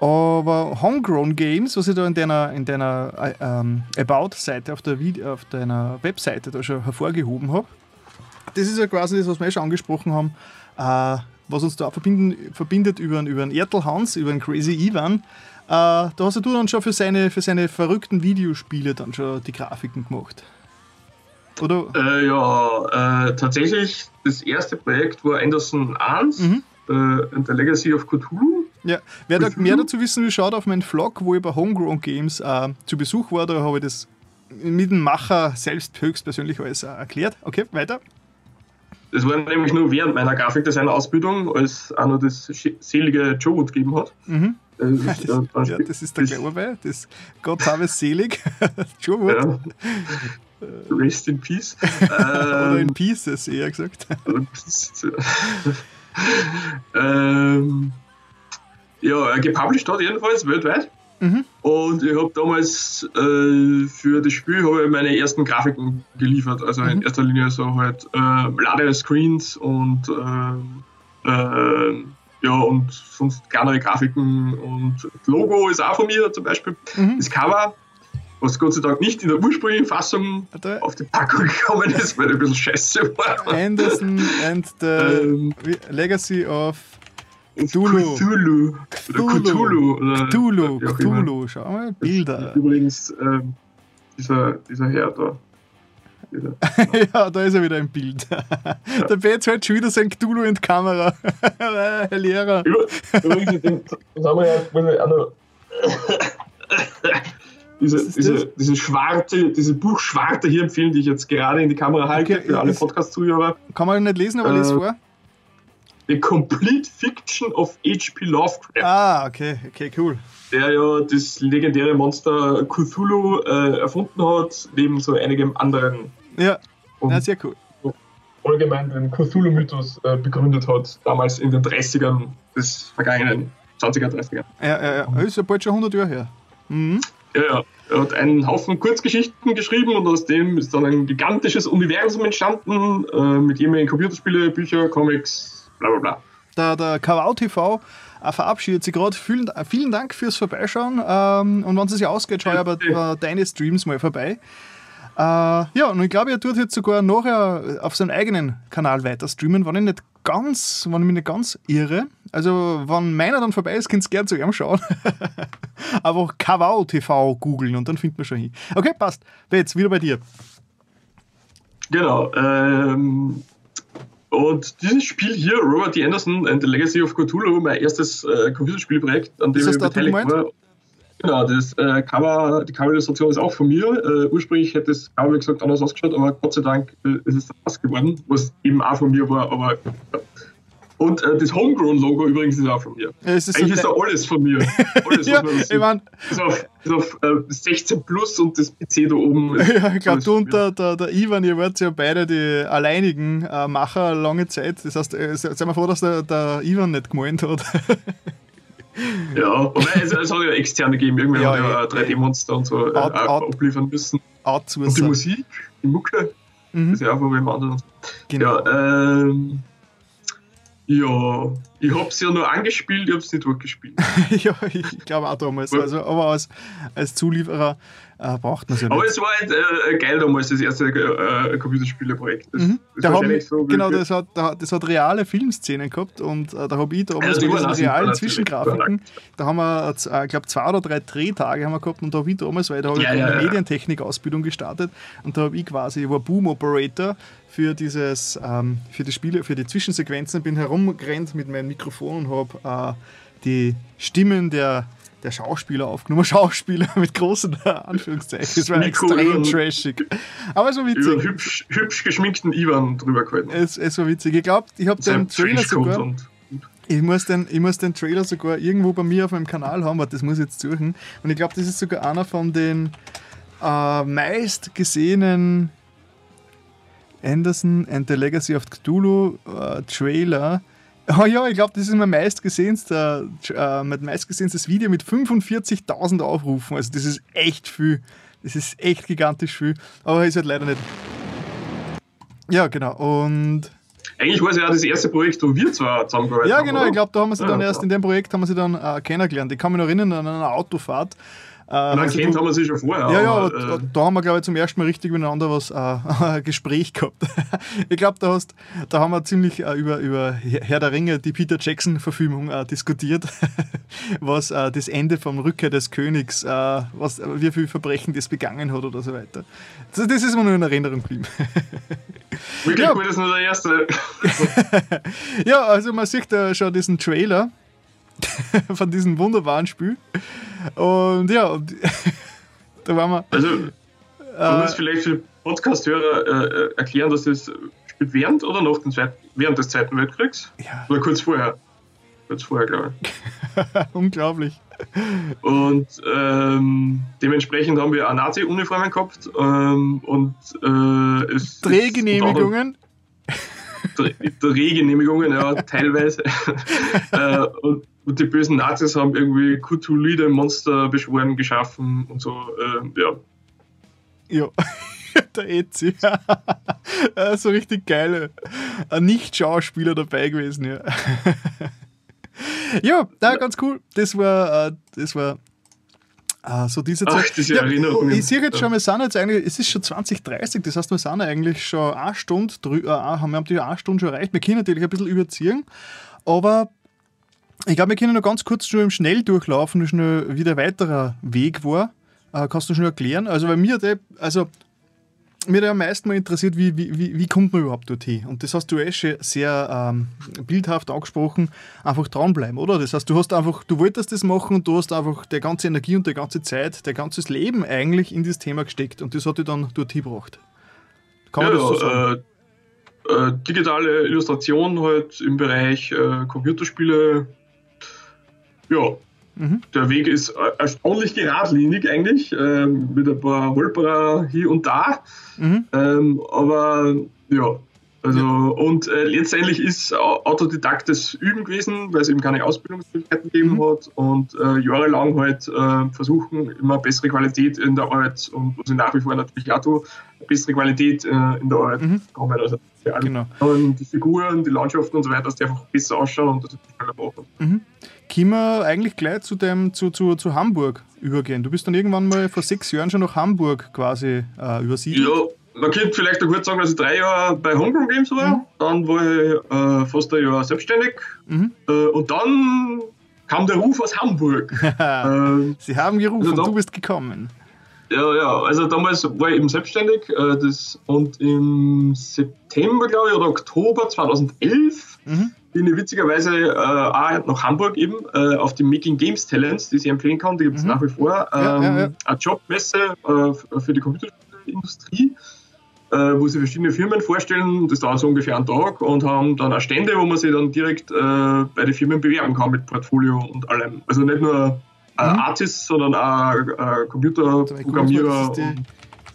Aber Homegrown Games, was ich da in deiner, in deiner äh, ähm, About-Seite auf, auf deiner Webseite da schon hervorgehoben habe, das ist ja quasi das, was wir schon angesprochen haben, äh, was uns da verbindet über, über einen Ertel Hans, über einen Crazy Ivan. Äh, da hast du dann schon für seine, für seine verrückten Videospiele dann schon die Grafiken gemacht. Oder? Äh, ja, äh, tatsächlich, das erste Projekt war Anderson 1 mhm. äh, The Legacy of Cthulhu. Ja, wer da mehr dazu wissen will, schaut auf meinen Vlog, wo ich bei Homegrown Games äh, zu Besuch war. Da habe ich das mit dem Macher selbst höchstpersönlich alles äh, erklärt. Okay, weiter. Das war nämlich nur während meiner Grafikdesign-Ausbildung, als auch noch das selige Joe Wood gegeben hat. Mhm. Das, ist, das, ja, das ist der Glaube, das Gott habe es selig, Joe Wood. Ja. Rest in Peace. Oder in ähm, Pieces, eher gesagt. ähm, ja, gepublished hat jedenfalls weltweit. Mhm. Und ich habe damals äh, für das Spiel ich meine ersten Grafiken geliefert. Also mhm. in erster Linie so halt äh, Ladescreens und äh, äh, ja und sonst kleinere Grafiken und das Logo ist auch von mir zum Beispiel. Mhm. Das Cover, was Gott sei Dank nicht in der ursprünglichen Fassung Warte. auf die Packung gekommen ist, weil ein bisschen scheiße war. Anderson and the ähm, Legacy of Cthulhu. Cthulhu. Oder Cthulhu. Oder Cthulhu. Cthulhu. Schau mal, Bilder. Übrigens, ähm, dieser, dieser Herr da. ja, da ist er wieder im Bild. Ja. Der Betz hält schon wieder sein Cthulhu in die Kamera. Herr Lehrer. Übrigens, das haben wir ja, muss ich auch noch. diese, diese, diese schwarte, diese Buchschwarte hier empfehlen, die ich jetzt gerade in die Kamera halte, okay, für alle Podcast-Zuhörer. Kann man nicht lesen, aber äh, lies vor. The Complete Fiction of H.P. Lovecraft. Ah, okay, okay, cool. Der ja das legendäre Monster Cthulhu äh, erfunden hat, neben so einigem anderen. Ja, ja sehr cool. Allgemein den Cthulhu-Mythos äh, begründet hat, damals in den 30ern des vergangenen 20er, 30er. Ja, ja, ja. Das ist ja bald schon 100 Jahre her. Mhm. Ja, ja. Er hat einen Haufen Kurzgeschichten geschrieben und aus dem ist dann ein gigantisches Universum entstanden äh, mit jede Computerspiele, Bücher, Comics, bla bla bla. Der, der Kawau TV äh, verabschiedet sich gerade. Vielen, vielen Dank fürs Vorbeischauen. Ähm, und wenn es sich ausgeht, schau ich aber äh, deine Streams mal vorbei. Äh, ja, und ich glaube, er tut jetzt sogar nachher auf seinem eigenen Kanal weiter streamen, wenn ich nicht ganz, wenn ich mich nicht ganz irre. Also, wenn meiner dann vorbei ist, könnt ihr gerne zu ihm schauen. Einfach Kawau TV googeln und dann findet man schon hin. Okay, passt. Jetzt wieder bei dir. Genau. Ähm, und dieses Spiel hier, Robert D. Anderson and the Legacy of Cthulhu, mein erstes äh, Computerspielprojekt, an dem ich beteiligt war. Genau, das äh, Cover, die Cover-Illustration ist auch von mir. Äh, ursprünglich hätte das Cover, wie gesagt, anders ausgeschaut, aber Gott sei Dank äh, ist es das geworden, was eben auch von mir war. Aber, ja. Und äh, das Homegrown-Logo übrigens ist auch von mir. Ja, ist so Eigentlich ist da alles von mir. Alles, ja, ich sieht. mein, ist auf, ist auf äh, 16 plus und das PC da oben. ja, ich glaube, du und der, der, der Ivan, ihr wart ja beide die alleinigen äh, Macher lange Zeit. Das heißt, äh, sei mal froh, dass der, der Ivan nicht gemeint hat. Ja, wobei es, es hat ja externe gegeben. Irgendwann Ja, hat ja eh, 3D-Monster und so äh, Out- auch out- abliefern müssen. Und die. Musik, die Mucke, Mhm, ist ja auch von wem anderen. genau. Ja, ähm, ja, ich hab's ja nur angespielt, ich hab's nicht durchgespielt. Ja, ich glaube auch damals. Also, aber als, als Zulieferer äh, braucht man es ja Aber nicht. es war halt äh, geil damals, das erste äh, Computerspieleprojekt. Das, Mhm. das Da wahrscheinlich so genau, das hat, da hat- das hat reale Filmszenen gehabt und äh, da habe ich damals Also mit diesen realen. Zwischengrafiken, da haben wir, äh, ich glaube, zwei oder drei Drehtage haben wir gehabt und da habe ich damals, weil da habe Ja, ich ja, eine ja. Medientechnik-Ausbildung gestartet und da habe ich quasi, ich war Boom-Operator für dieses, ähm, für die Spiele, für die Zwischensequenzen, bin herumgerannt mit meinem Mikrofon und habe äh, die Stimmen der der Schauspieler aufgenommen, Schauspieler mit großen Anführungszeichen. Das war Nico extrem trashig. Aber so über witzig. hübsch, hübsch geschminkten Ivan drüber gehalten. Es, es war witzig. Ich glaube, ich habe den Trailer sogar. Ich muss, den, ich muss den Trailer sogar irgendwo bei mir auf meinem Kanal haben, warte, das muss ich jetzt suchen. Und ich glaube, das ist sogar einer von den äh, meist gesehenen Anderson and the Legacy of Cthulhu äh, Trailer. Oh ja, ich glaube, das ist mein meistgesehenster, äh, mein meistgesehenstes Video mit 45.000 Aufrufen. Also das ist echt viel. Das ist echt gigantisch viel. Aber ist halt leider nicht. Ja, genau. Und Eigentlich war es ja das erste Projekt, wo wir zwar zusammengearbeitet ja, haben. genau, oder? ich glaube, da haben wir sie dann Ja, erst ja. in dem Projekt haben wir sie dann äh, kennengelernt. Ich kann mich noch erinnern an einer Autofahrt. Äh, Na, also kennt haben wir sie schon vorher. ja, ja, aber, äh, da haben wir, glaube ich, zum ersten Mal richtig miteinander was, äh, ein Gespräch gehabt. ich glaube, da, hast- da haben wir ziemlich äh, über, über Herr der Ringe, die Peter Jackson-Verfilmung äh, diskutiert, was äh, das Ende vom Rückkehr des Königs, äh, was, wie viel Verbrechen das begangen hat oder so weiter. Das, das ist mir nur in Erinnerung geblieben. wirklich ja. war das nur der erste. Ja, also man sieht da schon diesen Trailer von diesem wunderbaren Spiel. Und ja, und da waren wir. Also, man Äh, muss vielleicht für Podcast-Hörer äh, äh, erklären, dass das spielt während oder nach dem Zweiten, während des Zweiten Weltkriegs? ja, Oder kurz vorher? Kurz vorher, glaube ich. unglaublich. Und ähm, dementsprechend haben wir auch Nazi-Uniformen gehabt ähm, und äh, es Drehgenehmigungen. Dreh- Drehgenehmigungen, ja, teilweise. äh, und, und die bösen Nazis haben irgendwie Cthulhuide Monster beschworen, geschaffen und so, ähm, ja. Ja. Der. Äh, so richtig geile. Ein Nicht-Schauspieler dabei gewesen, ja. ja, na, ganz cool. Das war, äh, das war äh, so diese Ach, Zeit. diese ja, Erinnerungen. Ich sehe jetzt schon, wir sind jetzt eigentlich, es ist schon 2030, das heißt, wir sind eigentlich schon eine Stunde, drü- äh, haben wir haben die eine Stunde schon erreicht. Wir können natürlich ein bisschen überziehen, aber ich glaube, wir können noch ganz kurz schon im Schnelldurchlauf noch schnell, wie der weiterer Weg war. Äh, kannst du schon erklären? Also, bei mir, der, also, mir hat am meisten mal interessiert, wie, wie, wie, wie kommt man überhaupt dorthin? Und das hast du eh schon sehr ähm, bildhaft angesprochen, einfach dranbleiben, oder? Das heißt, du hast einfach, du wolltest das machen und du hast einfach die ganze Energie und die ganze Zeit, dein ganzes Leben eigentlich in dieses Thema gesteckt und das hat dich dann dorthin gebracht. Kann man ja, das so sagen? äh, äh, digitale Illustration halt im Bereich äh, Computerspiele. Ja, Mhm. der Weg ist erstaunlich geradlinig eigentlich, ähm, mit ein paar Holperer hier und da. Mhm. Ähm, aber ja, also und äh, letztendlich ist Au- Autodidakt das Üben gewesen, weil es eben keine Ausbildungsmöglichkeiten gegeben Mhm. hat und äh, jahrelang halt äh, versuchen, immer bessere Qualität in der Arbeit und was ich nach wie vor natürlich auch tue, bessere Qualität äh, in der Arbeit Mhm. bekommen. Also die, Genau. die Figuren, die Landschaften und so weiter, dass die einfach besser ausschauen und das ist schneller machen. Mhm. Können wir eigentlich gleich zu, dem, zu, zu, zu Hamburg übergehen? Du bist dann irgendwann mal vor sechs Jahren schon nach Hamburg quasi äh, übersiedelt. Ja, man könnte vielleicht noch kurz sagen, dass ich drei Jahre bei Homegrown Games war. Mhm. Dann war ich äh, fast ein Jahr selbstständig. Mhm. Äh, und dann kam der Ruf aus Hamburg. ähm, Sie haben gerufen Also da- und du bist gekommen. Ja, ja, also damals war ich eben selbstständig äh, das, und im September, glaube ich, oder Oktober 2011 mhm. Bin ich witzigerweise äh, auch nach Hamburg eben äh, auf die Making Games Talents, die ich empfehlen kann, die gibt es mhm. nach wie vor, ähm, ja, ja, ja. eine Jobmesse äh, für die Computerspielindustrie. Äh, wo sie verschiedene Firmen vorstellen. Das dauert so ungefähr einen Tag und haben dann auch Stände, wo man sich dann direkt äh, bei den Firmen bewerben kann mit Portfolio und allem. Also nicht nur äh, mhm. Artists, sondern auch Computerprogrammierer. Die,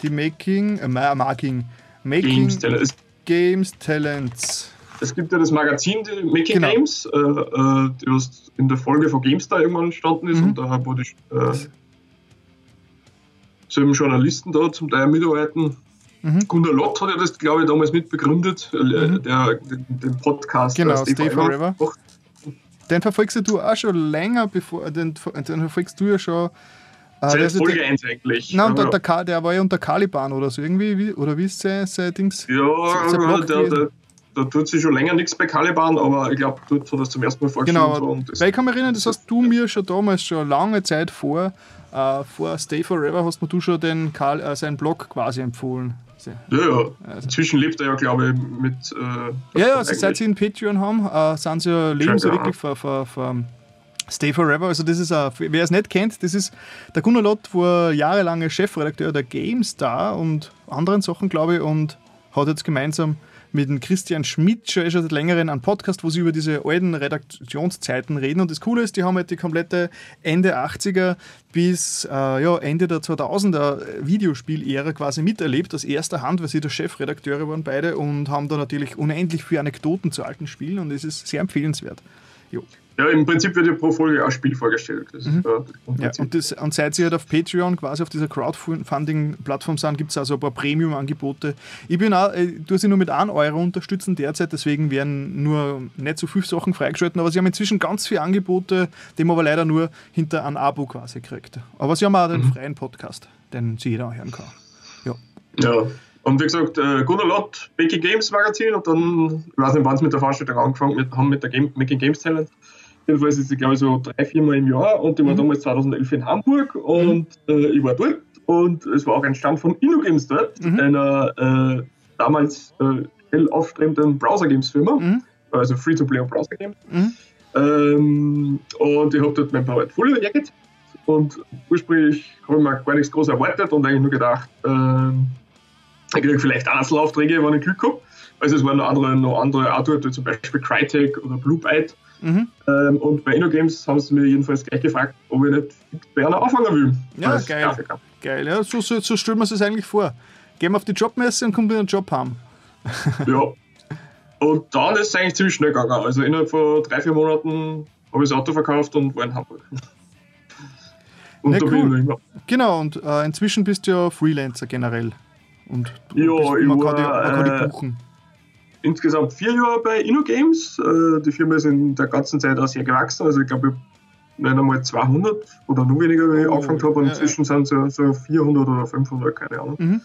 die, Making, äh, Marking, Making Games, Talent. Games Talents. Es gibt ja das Magazin die Making genau. Games, äh, äh, das in der Folge von GameStar irgendwann entstanden ist mhm. und da wurde ich äh, selben Journalisten da zum Teil mitarbeiten. Mhm. Gunnar Lott hat ja das, glaube ich, damals mitbegründet, äh, mhm. der, den, den Podcast. Genau, Stay, Stay Forever. Forever. Den verfolgst du auch schon länger, bevor, den, den verfolgst du ja schon. Äh, Seit Folge der, 1 eigentlich. Nein, der, der, der, war ja unter Caliban oder so irgendwie, wie, oder wie ist sein, sein Dings? Ja, sein der, der, da tut sich schon länger nichts bei Caliban, aber ich glaube, dort hat das zum ersten Mal vorgestellt. Genau, weil ich kann mich erinnern, das hast du mir schon damals, schon lange Zeit vor, äh, vor Stay Forever, hast mir du schon den Karl, äh, seinen Blog quasi empfohlen. Ja, ja. Also. Inzwischen lebt er ja, glaube ich, mit. Äh, ja, ja, also seit sie einen Patreon haben, äh, sind sie ja, leben sie wirklich für, für, für Stay Forever. Also, das ist, ein, wer es nicht kennt, das ist der Gunnar Lott, war jahrelange Chefredakteur der GameStar und anderen Sachen, glaube ich, und hat jetzt gemeinsam mit dem Christian Schmidt schon, schon seit längerem einen Podcast, wo sie über diese alten Redaktionszeiten reden. Und das Coole ist, die haben halt die komplette Ende 80er bis äh, ja, Ende der 2000er Videospiel-Ära quasi miterlebt, aus erster Hand, weil sie der Chefredakteure waren beide und haben da natürlich unendlich viele Anekdoten zu alten Spielen und es ist sehr empfehlenswert. Jo. Ja, im Prinzip wird ja pro Folge ein Spiel vorgestellt. Das mhm. ja, und, das, und seit sie halt auf Patreon quasi auf dieser Crowdfunding-Plattform sind, gibt es also ein paar Premium-Angebote. Ich bin auch, äh, tue sie nur mit 1 Euro unterstützen derzeit, deswegen werden nur nicht so viele Sachen freigeschalten, aber sie haben inzwischen ganz viele Angebote, die man aber leider nur hinter einem Abo quasi kriegt. Aber sie haben auch den mhm. freien Podcast, den sie jeder hören kann. Ja. ja. Und wie gesagt, äh, Gunnar Lott, Making Games Magazin und dann, ich weiß nicht, wann sie mit der Veranstaltung angefangen mit, haben, mit der Game, Making Games Talent. Jedenfalls ist sie, glaube ich, so drei, vier Mal im Jahr und die war mhm. damals 2011 in Hamburg und äh, ich war dort und es war auch ein Stand von InnoGames dort, mhm. einer äh, damals äh, hell aufstrebenden Browser-Games-Firma, mhm. also Free-to-Play und Browser-Games. Mhm. Ähm, und ich habe dort mein Portfolio hergeht und ursprünglich habe ich mir gar nichts groß erwartet und eigentlich nur gedacht, ähm, ich kriege vielleicht Einzelaufträge, wenn ich Glück habe. Also es waren noch andere, noch andere Artworks, wie zum Beispiel Crytek oder Blue Byte. Mhm. Ähm, und bei InnoGames haben sie mir jedenfalls gleich gefragt, ob ich nicht bei einer anfangen will. Ja, geil. Geil, ja, so, so, so stellen wir es eigentlich vor. Gehen wir auf die Jobmesse und kommen wieder einen Job haben. ja. Und dann ist es eigentlich ziemlich schnell gegangen. Also innerhalb von drei, vier Monaten habe ich das Auto verkauft und war in Hamburg. Und Na, da cool. bin ich immer. Genau, und äh, inzwischen bist du ja Freelancer generell. Und ja, bist, man, war, kann die, man kann die buchen insgesamt vier Jahre bei InnoGames. Äh, die Firma ist in der ganzen Zeit auch sehr gewachsen. Also ich glaube, nicht einmal 200 oder nur weniger, wenn ich oh, angefangen habe. Und inzwischen ja. sind es so 400 oder 500, keine Ahnung. Mhm.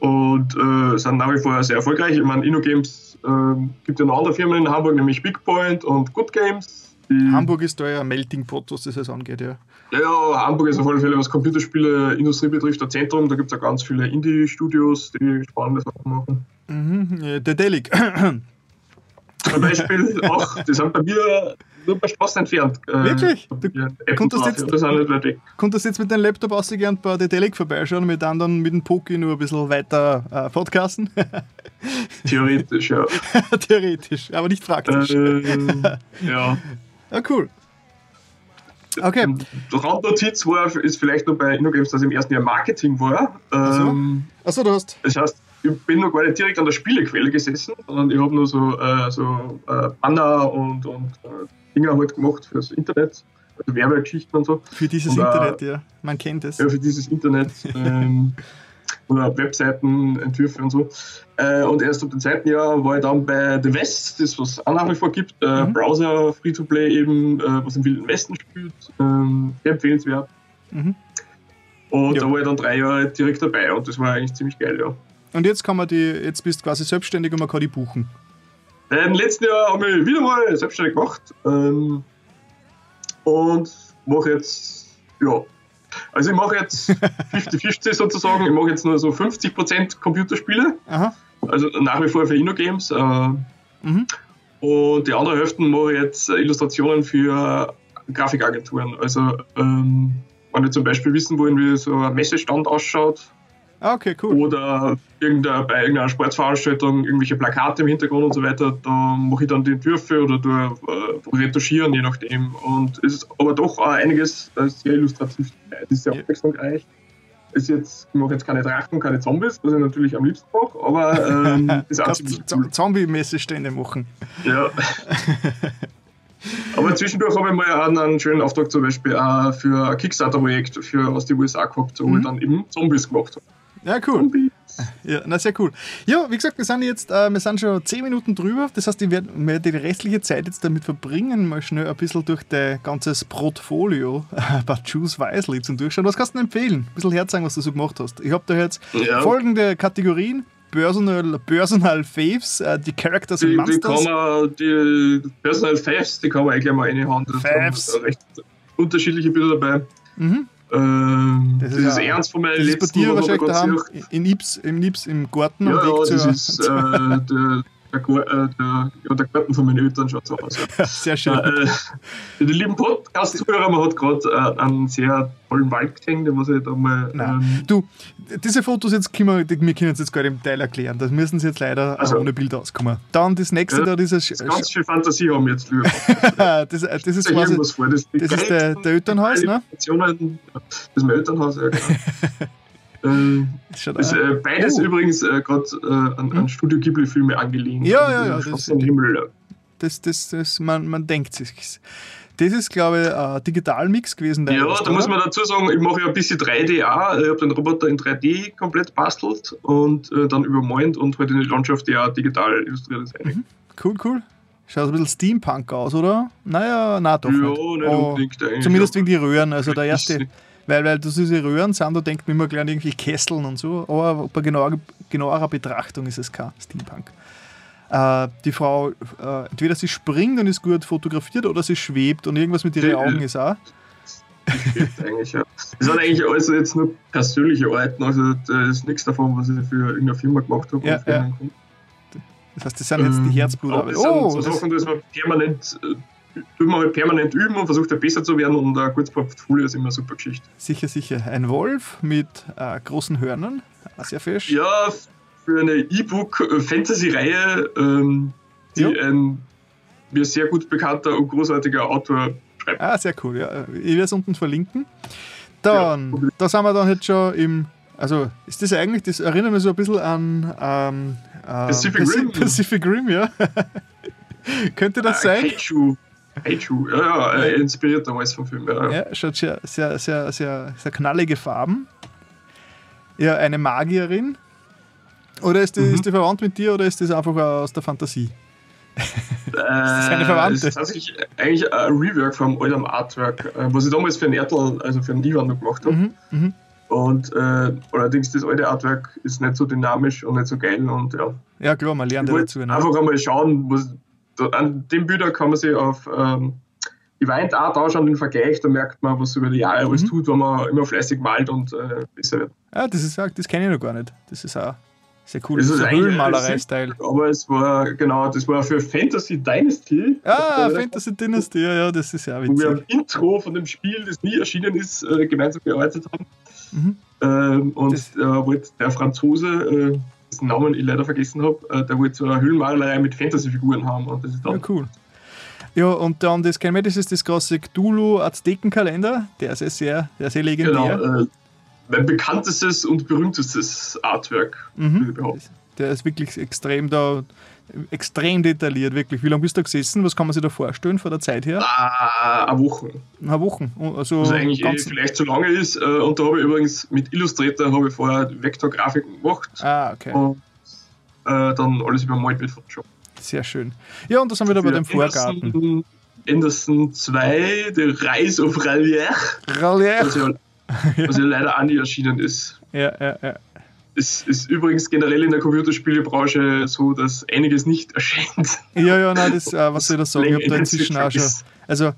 Und äh, sind nach wie vor sehr erfolgreich. Ich meine, InnoGames äh, gibt ja noch andere Firmen in Hamburg, nämlich Bigpoint und Good Games. Hamburg ist da ja ein Melting Pot, was das angeht, ja. Ja, Hamburg ist auf alle Fälle, was Computerspiele-Industrie betrifft, ein Zentrum. Da gibt es ja ganz viele Indie-Studios, die spannende Sachen machen. Mhm, ja, der Delic. Zum Beispiel auch, die sind bei mir nur bei Spaß entfernt. Äh, Wirklich? Du konntest jetzt, das nicht weit weg. konntest jetzt mit deinem Laptop ausgehen bei der Delic vorbeischauen und mit anderen mit dem Poki nur ein bisschen weiter äh, podcasten? Theoretisch, ja. Theoretisch, aber nicht praktisch. Äh, ja. Ja, cool. Okay. Randnotiz war, ist vielleicht nur bei InnoGames, dass ich im ersten Jahr Marketing war. Ähm, Achso, du hast. Das heißt, ich bin noch gar nicht direkt an der Spielequelle gesessen, sondern ich habe nur so, äh, so äh, Banner und, und äh, Dinger halt gemacht fürs Internet, also Werbegeschichten und so. Für dieses und, Internet, ja. Man kennt es. Ja, für dieses Internet. ähm, oder Webseitenentwürfe und so. Äh, und erst ab dem zweiten Jahr war ich dann bei The West, das was auch nach wie vor gibt, äh, mhm. Browser Free-to-Play eben, äh, was im Wilden Westen spielt, ähm, sehr empfehlenswert. Mhm. Und ja. da war ich dann drei Jahre direkt dabei und das war eigentlich ziemlich geil, ja. Und jetzt kann man die, jetzt bist du quasi selbstständig und man kann die buchen. Äh, Im letzten Jahr habe ich wieder mal selbstständig gemacht ähm, und mache jetzt, ja, Also ich mache jetzt 50-50 sozusagen. Ich mache jetzt nur so 50% Computerspiele. Aha. Also nach wie vor für InnoGames. Äh, Mhm. Und die andere Hälfte mache ich jetzt äh, Illustrationen für Grafikagenturen. Also ähm, wenn die zum Beispiel wissen wollen, wie so ein Messestand ausschaut okay, cool. oder irgendeiner, bei irgendeiner Sportveranstaltung irgendwelche Plakate im Hintergrund und so weiter, da mache ich dann die Entwürfe oder du, äh, retuschieren, je nachdem. Und es ist aber doch einiges äh, sehr illustrativ dabei. Es ist sehr Ja. abwechslungsreich. Ist jetzt, ich mache jetzt keine Drachen, keine Zombies, was ich natürlich am liebsten mache, aber ähm, ist auch ziemlich cool. Zombie-Messestände machen. Ja. Aber zwischendurch habe ich mal einen, einen schönen Auftrag zum Beispiel auch für ein Kickstarter-Projekt für aus den USA gehabt, wo Mhm. ich dann eben Zombies gemacht habe. Ja, cool. Ja, na sehr cool. Ja, wie gesagt, wir sind jetzt, äh, wir sind schon 10 Minuten drüber. Das heißt, ich werde werde die restliche Zeit jetzt damit verbringen, mal schnell ein bisschen durch dein ganzes Portfolio bei Choose Wisely zum Durchschauen. Was kannst du denn empfehlen? Ein bisschen herzeigen, was du so gemacht hast. Ich habe da jetzt Ja. folgende Kategorien. Personal, Personal Faves, äh, die Characters Die, die Monsters. kann man, die Personal Faves, die kann man eigentlich mal reinhauen. Da Faves. recht unterschiedliche Bilder dabei. Mhm. Ähm, Das das, ist ja- ernst von meinen Das ist bei letzten dir wahrscheinlich daheim in Ips, im Nips im Garten Ja, ja, Weg das ist äh, der, der, äh, der, ja, der Garten von meinen Eltern schaut so aus. Ja. Sehr schön. Ja, äh, die lieben Podcast-Zuhörer, man hat gerade äh, einen sehr tollen Wald gesehen, den muss ich da mal. Ähm, Du, diese Fotos jetzt können wir, wir können jetzt nicht im Detail erklären. Das müssen sie jetzt leider Also. äh, ohne Bild auskommen. Dann das nächste Ja, da, dieses. das ganz viel Fantasie haben jetzt, lieber. das, das ist quasi. Das, das ist der- der Elternhaus, ne? Das ist mein Elternhaus, ja, genau. ähm, ist, äh, beides Oh. übrigens äh, gerade äh, an, an Studio Ghibli-Filme angelehnt. Ja, Also, ja, ja, das- Himmel. das, das, das, man, man denkt sich. Das ist, glaube ich, ein Digitalmix gewesen. Ja, da muss oder? man dazu sagen, ich mache ja ein bisschen 3D auch. Ich habe den Roboter in 3D komplett bastelt und äh, dann übermalt und halt in die Landschaft ja digital illustriert ist. Mhm. Cool, cool. Schaut ein bisschen Steampunk aus, oder? Naja, na doch. Ja, nicht. nicht Oh, unbedingt eigentlich. Zumindest wegen die Röhren. Also der erste. Weil, weil das diese Röhren sind, da denkt man immer gleich an irgendwelche Kesseln und so. Aber bei genauer, genauerer Betrachtung ist es kein Steampunk. Äh, die Frau, äh, entweder sie springt und ist gut fotografiert oder sie schwebt und irgendwas mit ihren Die- Augen ist auch. Eigentlich, ja. Das sind eigentlich alles jetzt nur persönliche Arbeiten, also da ist nichts davon, was ich für irgendeine Firma gemacht habe. Ja, ja. Das heißt, das sind jetzt die Ähm, Herzblutarbeit. aber das sind Oh, so das, Sachen, dass man permanent, äh, tut man halt permanent üben und versucht besser zu werden und ein gutes Portfolio ist immer eine super Geschichte. sicher, sicher. Ein Wolf mit äh, großen Hörnern. Sehr fesch. Ja, für eine E-Book-Fantasy-Reihe, ähm, die Ja. ein mir sehr gut bekannter und großartiger Autor schreibt. Ah, sehr cool. Ja. Ich werde es unten verlinken. Dann, Ja, da sind wir dann jetzt schon im. Also, ist das eigentlich, das erinnert mich so ein bisschen an ähm, ähm, Pacific Paci- Rim. Pacific Rim, ja. Könnte das Äh, sein? Kaiju. Kaiju, ja, ja, äh, inspiriert damals vom Film. Ja. ja. Ja, schaut sehr, sehr, sehr, sehr, sehr knallige Farben. Ja, eine Magierin. Oder ist die, Mhm. ist die verwandt mit dir oder ist das einfach aus der Fantasie? das eine Verwandte? Das ist tatsächlich eigentlich ein Rework vom alten Artwork, äh, was ich damals für einen Ertel, also für einen Ivan noch gemacht habe. Mhm, mhm. Und äh, allerdings das alte Artwork ist nicht so dynamisch und nicht so geil. Und ja, Ja, klar, man lernt ja dazu. Ne? einfach einmal schauen, was, an den Bildern kann man sich auf ähm, Event Art anschauen, den Vergleich, da merkt man, was über die Jahre alles Mhm. tut, wenn man immer fleißig malt und äh, besser wird. Ja, das ist das kenne ich noch gar nicht. Das ist auch sehr cool. Das Das ist ein Höhlenmalerei-Style. Aber es war, genau, das war für Fantasy Dynasty. Ah, Fantasy Dynasty, ja, ja, das ist ja wo wir witzig. am Intro von dem Spiel, das nie erschienen ist, äh, gemeinsam gearbeitet haben. Mhm. Ähm, und äh, wollte der Franzose, äh, dessen Namen ich leider vergessen habe, äh, der wollte so eine Höhlenmalerei mit Fantasy-Figuren haben. Und das ist Ja, dann cool. Ja, und dann das kennen wir, das ist das große Cthulhu Aztekenkalender. Der ist ja sehr, der ist sehr legendär. genau, äh, mein bekanntestes und berühmtestes Artwork, Mhm. würde ich behaupten. Der ist wirklich extrem da, extrem detailliert, wirklich. Wie lange bist du da gesessen? Was kann man sich da vorstellen von der Zeit her? Ah, eine Woche. Eine Woche. Also Was eigentlich eh ganz, vielleicht zu lange ist. Äh, und da habe ich übrigens mit Illustrator habe ich vorher Vektorgrafiken gemacht. Ah, okay. Und äh, dann alles übermalt mit Photoshop. Sehr schön. Ja, und da sind wir da bei dem Vorgarten. Anderson, Anderson 2, The Rise of Rallier, Rallier. was ja, was ja leider auch nie erschienen ist. Ja, ja, ja. Es ist übrigens generell in der Computerspielebranche so, dass einiges nicht erscheint. Ja, ja, nein, das, äh, was soll ich da sagen? Ich habe da inzwischen auch schon. Also,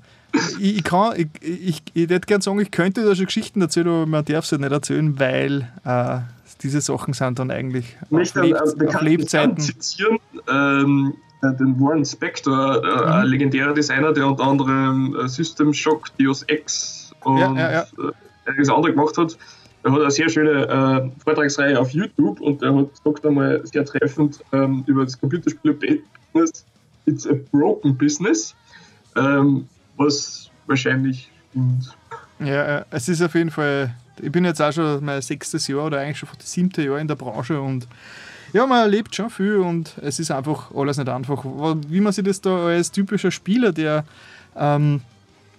ich, ich, kann, ich, ich, ich hätte gerne sagen, ich könnte da schon Geschichten erzählen, aber man darf es halt nicht erzählen, weil äh, diese Sachen sind dann eigentlich auf, Leb auf Lebzeiten. zitieren, ähm, äh, den Warren Spector, äh, mhm. ein legendärer Designer, der unter anderem äh, System Shock, Deus Ex und ja, ja, ja. einiges andere gemacht hat. Er hat eine sehr schöne äh, Vortragsreihe auf YouTube und er hat gesagt einmal sehr treffend ähm, über das Computerspiel-Business, it's a broken business, ähm, was wahrscheinlich stimmt. Ja, es ist auf jeden Fall, ich bin jetzt auch schon mein sechstes Jahr oder eigentlich schon das siebte Jahr in der Branche und ja, man erlebt schon viel und es ist einfach alles nicht einfach. Wie man sich das da als typischer Spieler, der ähm,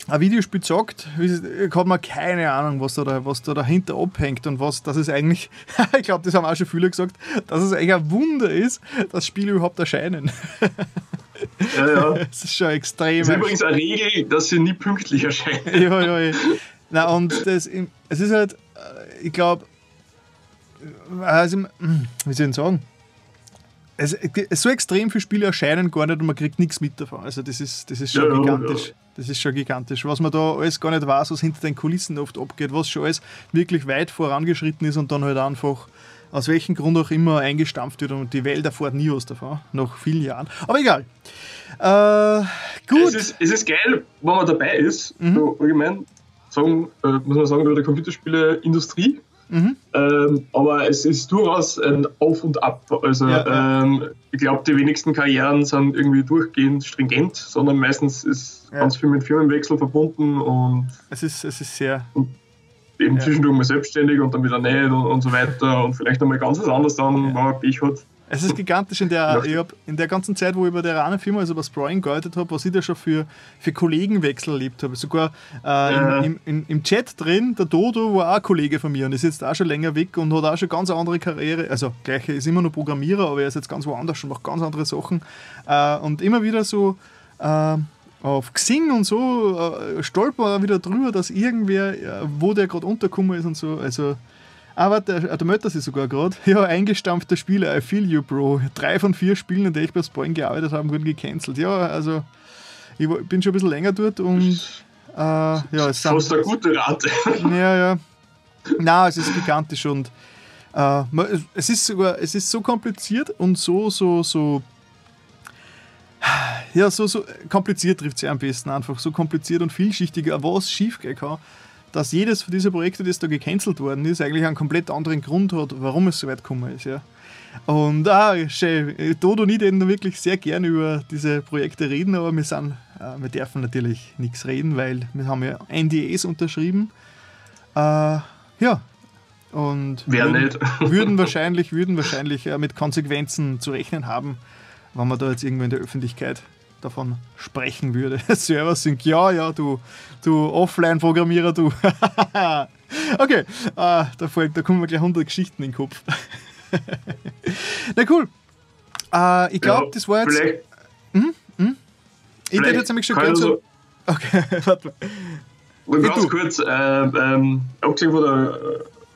ein Videospiel zockt, hat man keine Ahnung, was da, was da dahinter abhängt und was, das ist eigentlich, ich glaube, das haben auch schon viele gesagt, dass es eigentlich ein Wunder ist, dass Spiele überhaupt erscheinen. Ja, ja. Das ist schon extrem. Das ist übrigens eine Regel, dass sie nie pünktlich erscheinen. Ja, ja, ja. Na, und das, es ist halt, äh, ich glaube, also, hm, wie soll ich denn sagen? Es, so extrem viele Spiele erscheinen gar nicht und man kriegt nichts mit davon. Also das ist, das ist schon ja, gigantisch. Ja. Das ist schon gigantisch. Was man da alles gar nicht weiß, was hinter den Kulissen oft abgeht, was schon alles wirklich weit vorangeschritten ist und dann halt einfach aus welchem Grund auch immer eingestampft wird und die Welt erfährt nie was davon, nach vielen Jahren. Aber egal. Äh, gut. Es ist, es ist geil, wenn man dabei ist, mhm. so allgemein sagen, äh, muss man sagen, über die Computerspiele-Industrie Mhm. Ähm, aber es ist durchaus ein Auf und Ab. Also ja, ähm, ich glaube, die wenigsten Karrieren sind irgendwie durchgehend stringent, sondern meistens ist ja. ganz viel mit Firmenwechsel verbunden und es ist, es ist sehr. Eben zwischendurch mal selbstständig und dann wieder nicht und, und so weiter und vielleicht einmal ganz was anderes dann, ja. man Pech hat. Es ist gigantisch in der, hab, in der ganzen Zeit, wo ich bei der reinen Firma, also bei Sprawling gearbeitet habe, was ich da schon für, für Kollegenwechsel erlebt habe. Sogar äh, im, im, im, Chat drin, der Dodo war auch ein Kollege von mir und ist jetzt auch schon länger weg und hat auch schon ganz andere Karriere. Also, gleich ist immer noch Programmierer, aber er ist jetzt ganz woanders schon macht ganz andere Sachen. Äh, und immer wieder so. Äh, auf Xing und so äh, stolper wieder drüber, dass irgendwer, äh, wo der gerade untergekommen ist und so. Also Ah, warte, der, der meldet sich sogar gerade. Ja, eingestampfter Spieler, I feel you, Bro. Drei von vier Spielen, in denen ich bei Spoiling gearbeitet habe, wurden gecancelt. Ja, also ich bin schon ein bisschen länger dort und äh, ja, es sind. Fast eine gute Rate. Ja, ja. Na, es ist gigantisch und äh, es ist sogar, es ist so kompliziert und so, so, so. Ja, so, so kompliziert trifft sie am besten einfach. So kompliziert und vielschichtig, was schief gehen kann dass jedes von diesen Projekten, das da gecancelt worden ist, eigentlich einen komplett anderen Grund hat, warum es so weit gekommen ist. Ja. Und ah, schön. Dodo und ich reden wirklich sehr gerne über diese Projekte reden, aber wir, sind, äh, wir dürfen natürlich nichts reden, weil wir haben ja NDAs unterschrieben. Äh, ja. Und Wer würden, nicht? würden wahrscheinlich, würden wahrscheinlich äh, mit Konsequenzen zu rechnen haben, wenn wir da jetzt irgendwo in der Öffentlichkeit davon sprechen würde. Server Sync, ja, ja, du, du Offline-Programmierer, du. okay, ah, da, folgt, da kommen wir gleich 100 Geschichten in den Kopf. Na cool. Uh, ich glaube, ja, das war jetzt. Hm? Hm? Ich hätte jetzt nämlich schon gehört so. Okay, warte mal. ganz du. kurz, äh, ähm, abgesehen von der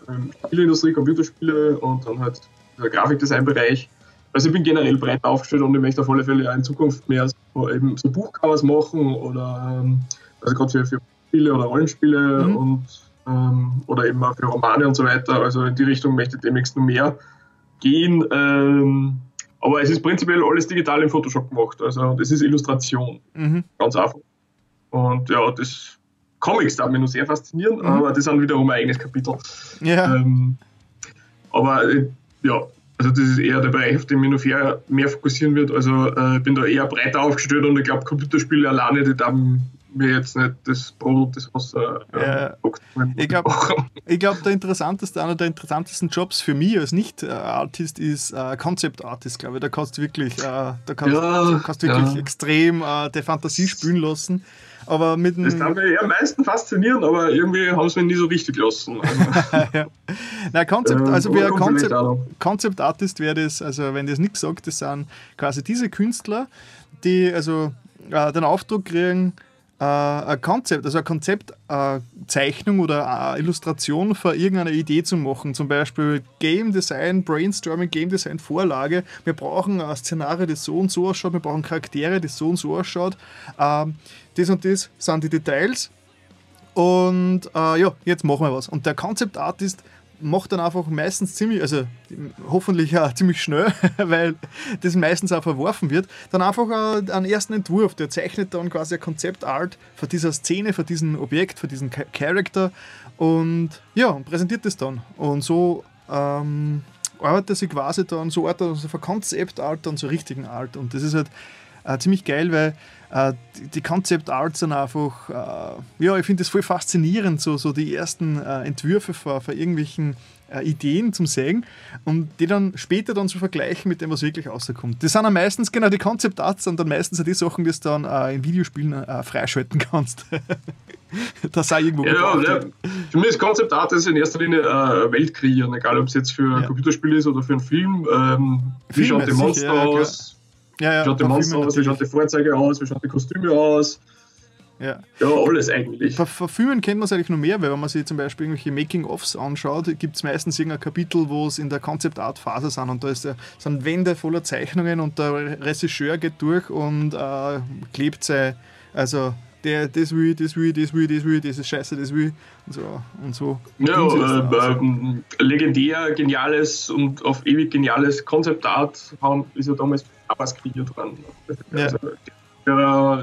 äh, Spielindustrie, Computerspiele und dann halt der Grafikdesign-Bereich, also ich bin generell breit aufgestellt und ich möchte auf alle Fälle in Zukunft mehr so, eben so Buchcovers machen oder ähm, also gerade für, für Spiele oder Rollenspiele mhm. und ähm, oder eben auch für Romane und so weiter. Also in die Richtung möchte ich demnächst noch mehr gehen. Ähm, aber es ist prinzipiell alles digital im Photoshop gemacht. Also das ist Illustration. Mhm. Ganz einfach. Und ja, das Comics da mich noch sehr faszinieren, mhm. aber das sind wiederum ein eigenes Kapitel. Ja. Ähm, aber äh, ja, also das ist eher der Bereich, auf den mich noch mehr, fokussieren wird. Also äh, bin da eher breiter aufgestellt und ich glaube, Computerspiele alleine, die haben mir jetzt nicht das Brot, das Wasser äh, ja. Ich glaube, glaub, der interessanteste, einer der interessantesten Jobs für mich als Nicht-Artist ist äh, Concept Artist, glaube ich. Da kannst du wirklich, äh, da kannst, ja, kannst wirklich ja. extrem äh, die Fantasie spülen lassen. Aber mit das kann mich am meisten faszinieren, aber irgendwie haben sie mich nie so richtig gelassen. Also, ja. Na, Concept, ähm, also wer Concept, Concept Artist wäre das, also wenn das nicht sagt, das sind quasi diese Künstler, die also äh, den Aufdruck kriegen, ein Konzept, also eine Konzeptzeichnung oder eine Illustration für irgendeine Idee zu machen. Zum Beispiel Game Design, Brainstorming, Game Design Vorlage. Wir brauchen ein Szenario, das so und so ausschaut. Wir brauchen Charaktere, das so und so ausschaut. Ähm, das und das sind die Details. Und äh, ja, jetzt machen wir was. Und der Concept Artist macht dann einfach meistens ziemlich, also hoffentlich auch ziemlich schnell, weil das meistens auch verworfen wird, dann einfach einen ersten Entwurf, der zeichnet dann quasi ein Konzeptart für diese Szene, für diesen Objekt, für diesen Charakter und ja, und präsentiert das dann. Und so ähm, arbeitet sich quasi dann so Art also von Konzeptart dann zur richtigen Art und das ist halt äh, ziemlich geil, weil äh, die, die Concept Arts sind einfach, äh, ja, ich finde das voll faszinierend, so, so die ersten äh, Entwürfe von, von irgendwelchen äh, Ideen zum Sehen und die dann später dann zu vergleichen mit dem, was wirklich rauskommt. Das sind dann meistens, genau, die Concept Arts sind dann meistens die Sachen, die du dann äh, in Videospielen äh, freischalten kannst. das sei irgendwo ja, ja, Für mich ist Concept Art ist in erster Linie äh, Welt kreieren, egal ob es jetzt für ein ja. Computerspiel ist oder für einen Film. Ähm, wie schaut die Monster sicher, aus? Ja, ja, wie schaut der Monster aus, wie schaut die Fahrzeuge aus, wie schauen die Kostüme aus. Ja. ja, alles eigentlich. Bei, bei Filmen kennt man es eigentlich noch mehr, weil wenn man sich zum Beispiel irgendwelche Making-ofs anschaut, gibt es meistens irgendein Kapitel, wo es in der Concept-Art-Phase sind und da ist der, sind Wände voller Zeichnungen und der Regisseur geht durch und äh, klebt sein, also der, das will, das will, das will, das will, das ist scheiße, das will und so. Und so ja, äh, äh, legendär, geniales und auf ewig geniales Concept Art ist ja damals kreiert worden. Ja. Also,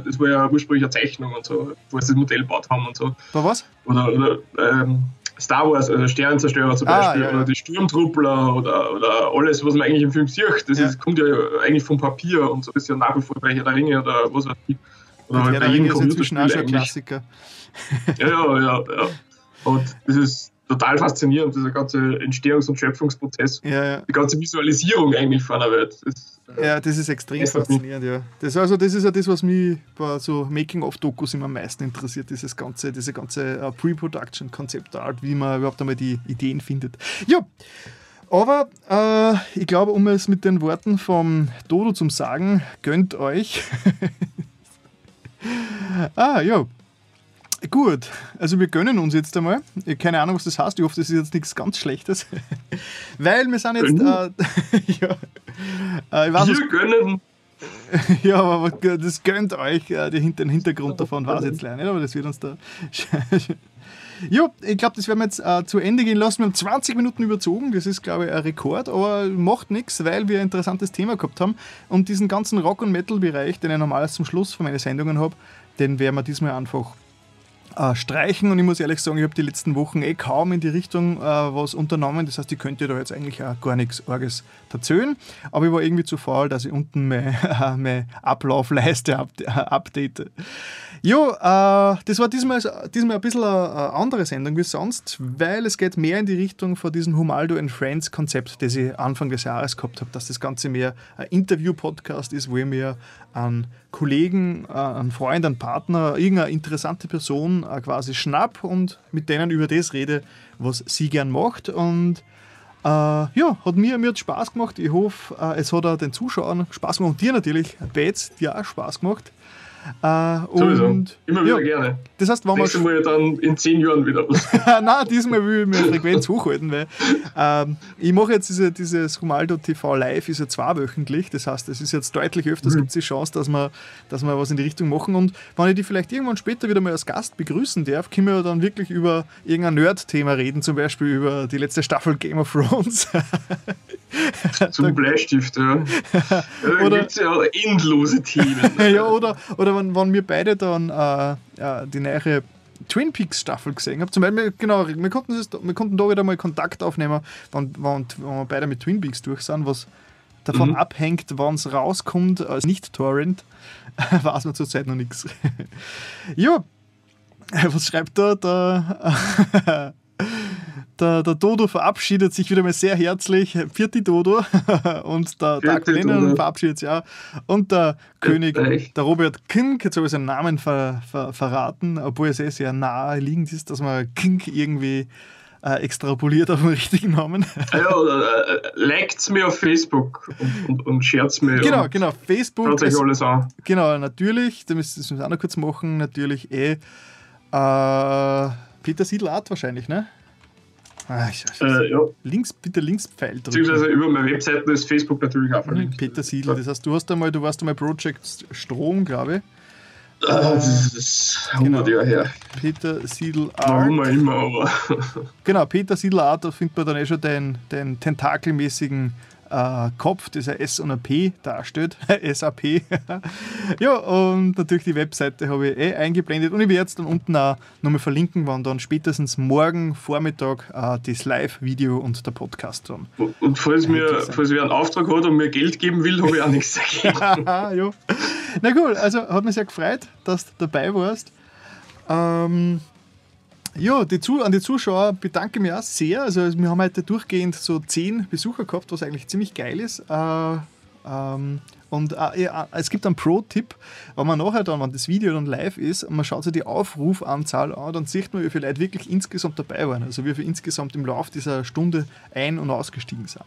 das war ja ursprünglich eine Zeichnung und so, wo sie das Modell gebaut haben und so. War was? Oder, oder ähm, Star Wars, also Sternenzerstörer zum ah, Beispiel, ja, ja. oder die Sturmtruppler oder, oder alles, was man eigentlich im Film sieht, das ja. ist, kommt ja eigentlich vom Papier und so ist ja nach wie vor bei Herr der Ringe oder was weiß ich. Oder halt bei jedem Computerspiel auch schon Klassiker. ja, ja, ja, ja. Und das ist total faszinierend, dieser ganze Entstehungs- und Schöpfungsprozess. Ja, ja. Die ganze Visualisierung eigentlich von der Welt. Das, ja, das ist extrem faszinierend, ja. Das, also, das ist ja das, was mich bei so Making-of-Dokus immer am meisten interessiert, dieses ganze, diese ganze uh, Pre-Production, Konzeptart, wie man überhaupt einmal die Ideen findet. Ja, aber äh, ich glaube, um es mit den Worten vom Dodo zu sagen, gönnt euch. ah, ja. Gut, also wir gönnen uns jetzt einmal. Keine Ahnung, was das heißt. Ich hoffe, das ist jetzt nichts ganz Schlechtes. Weil wir sind jetzt. Äh, ja, äh, weiß, wir was, gönnen. ja, aber das gönnt euch. Äh, den Hintergrund davon weiß ich jetzt leider nicht, aber das wird uns da. ja, ich glaube, das werden wir jetzt äh, zu Ende gehen lassen. Wir haben 20 Minuten überzogen. Das ist, glaube ich, ein Rekord, aber macht nichts, weil wir ein interessantes Thema gehabt haben. Und diesen ganzen Rock- und Metal-Bereich, den ich normalerweise zum Schluss von meinen Sendungen habe, den werden wir diesmal einfach äh, streichen. Und ich muss ehrlich sagen, ich habe die letzten Wochen eh kaum in die Richtung äh, was unternommen. Das heißt, ich könnte da jetzt eigentlich auch gar nichts Arges erzählen. Aber ich war irgendwie zu faul, dass ich unten meine, meine Ablaufleiste up, update. Jo, äh, das war diesmal, diesmal ein bisschen eine, andere Sendung wie sonst, weil es geht mehr in die Richtung von diesem Humaldo and Friends Konzept, das ich Anfang des Jahres gehabt habe, dass das Ganze mehr ein Interview-Podcast ist, wo ich mir an Kollegen, äh, einen Freund, einen Partner, irgendeine interessante Person äh, quasi schnapp und mit denen über das rede, was sie gern macht. Und äh, ja, hat mir, mir hat Spaß gemacht. Ich hoffe, äh, es hat auch den Zuschauern Spaß gemacht und dir natürlich, Bates, dir auch Spaß gemacht. Äh, und, Immer wieder ja, gerne. Das heißt, wenn Nächstes Mal dann in zehn Jahren wieder was. Nein, diesmal will ich mir Frequenz hochhalten, weil ähm, ich mache jetzt diese, dieses Humaldo TV Live, ist ja zweiwöchentlich. Das heißt, es ist jetzt deutlich öfters, mhm. gibt es die Chance, dass wir, dass wir was in die Richtung machen. Und wenn ich die vielleicht irgendwann später wieder mal als Gast begrüßen darf, können wir dann wirklich über irgendein Nerd-Thema reden, zum Beispiel über die letzte Staffel Game of Thrones. Zum Bleistift, ja. Da gibt es ja endlose Themen. ja, oder, oder wenn, wenn wir beide dann äh, äh, die neue Twin Peaks Staffel gesehen haben. Zum Beispiel, genau, wir konnten, das, wir konnten da wieder mal Kontakt aufnehmen, wenn, wenn, wenn wir beide mit Twin Peaks durch sind, was davon mhm. abhängt, wann es rauskommt als Nicht-Torrent, weiß man zurzeit noch nichts. ja, was schreibt da der der, der Dodo verabschiedet sich wieder mal sehr herzlich. Vierte Dodo. Und der Dark Lennon verabschiedet sich auch. Und der König, der Robert Kink, jetzt habe ich seinen Namen ver, ver, verraten, obwohl es eh sehr naheliegend ist, dass man Kink irgendwie äh, extrapoliert auf den richtigen Namen. Ja, oder äh, liked mir auf Facebook und, und, und shared mir. Genau, genau. Facebook. Schaut euch alles an. Genau, natürlich. Das müssen wir auch noch kurz machen. Natürlich eh. Äh, Peter Siedlart wahrscheinlich, ne? Ah, ich weiß äh, ja. Links, bitte Linkspfeil drücken. Beziehungsweise über meine Webseite ist Facebook natürlich auch verlinkt. Peter Siedl, das heißt, du hast einmal, du warst einmal Project Strom, glaube ich. Ah, das ist 100 genau. Jahre her. Peter Siedl Art. Warum immer, aber. genau, Peter Siedl Art, da findet man dann eh schon den, den tentakelmäßigen äh, Kopf, das ein S und ein P darstellt. SAP. ja, und natürlich die Webseite habe ich eh eingeblendet und ich werde es dann unten auch nochmal verlinken, wann dann spätestens morgen Vormittag äh, das Live-Video und der Podcast dann. Und falls mir, falls wer einen Auftrag hat und mir Geld geben will, habe ich auch nichts dagegen. ja. Na cool, also hat mich sehr gefreut, dass du dabei warst. Ähm, ja, die Zu an die Zuschauer bedanke ich mich auch sehr. Also wir haben heute durchgehend so zehn Besucher gehabt, was eigentlich ziemlich geil ist. Äh, ähm, und äh, ja, es gibt einen Pro-Tipp, wenn man nachher dann, wenn das Video dann live ist, und man schaut sich die Aufrufanzahl an, dann sieht man, wie viele Leute wirklich insgesamt dabei waren. Also wie viele insgesamt im Laufe dieser Stunde ein- und ausgestiegen sind.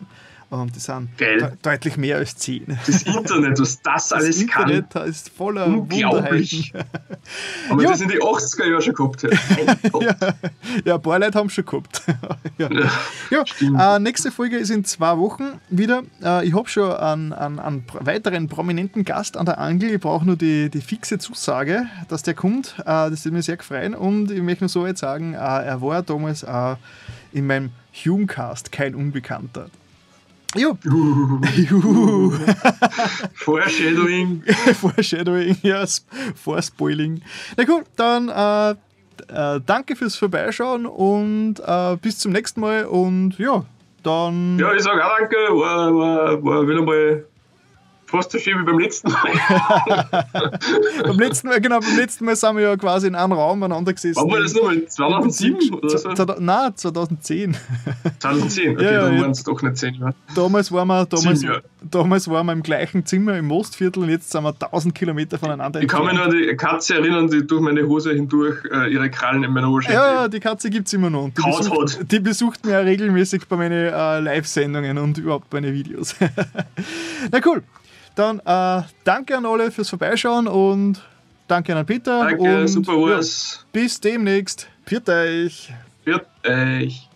Und das sind de deutlich mehr als 10. Das Internet, was das, das alles kann. Das Internet ist voller Unglaublich. Aber ja. das in die 80er Jahre schon gehabt. ja. ja, ein paar Leute haben schon gehabt. ja, ja. Äh, nächste Folge ist in zwei Wochen wieder. Äh, ich habe schon einen, einen, einen, weiteren prominenten Gast an der Angel. Ich brauche nur die, die fixe Zusage, dass der kommt. Äh, das würde mich sehr freuen. Und ich möchte nur so jetzt sagen, äh, er war damals äh, in meinem Humecast kein Unbekannter. Jo. Juhu. Foreshadowing. Foreshadowing, ja, Vorspoiling. Na gut, dann äh, äh, danke fürs Vorbeischauen und äh, bis zum nächsten Mal und ja, dann. Ja, ich sage auch danke, war, war, war wieder mal fast so schön wie beim letzten Mal. beim letzten Mal, genau, beim letzten Mal sind wir ja quasi in einem Raum aneinander gesessen. Haben wir das nochmal 2007 oder so? Nein, 2010. 2010, okay, ja, dann waren es doch nicht 10 Jahre. Damals waren, wir, damals, damals waren wir im gleichen Zimmer im Mostviertel und jetzt sind wir 1000 Kilometer voneinander Ich kann mich nur an die Katze erinnern, die durch meine Hose hindurch äh, ihre Krallen in meiner Oberschenkel Ja, die Katze gibt es immer noch. Die besucht, die besucht mich ja regelmäßig bei meinen äh, Live-Sendungen und überhaupt meine Videos. Na cool. Dann äh, danke an alle fürs Vorbeischauen und danke an Peter. Danke, und, super. Ja, bis demnächst. Viert euch. Viert euch.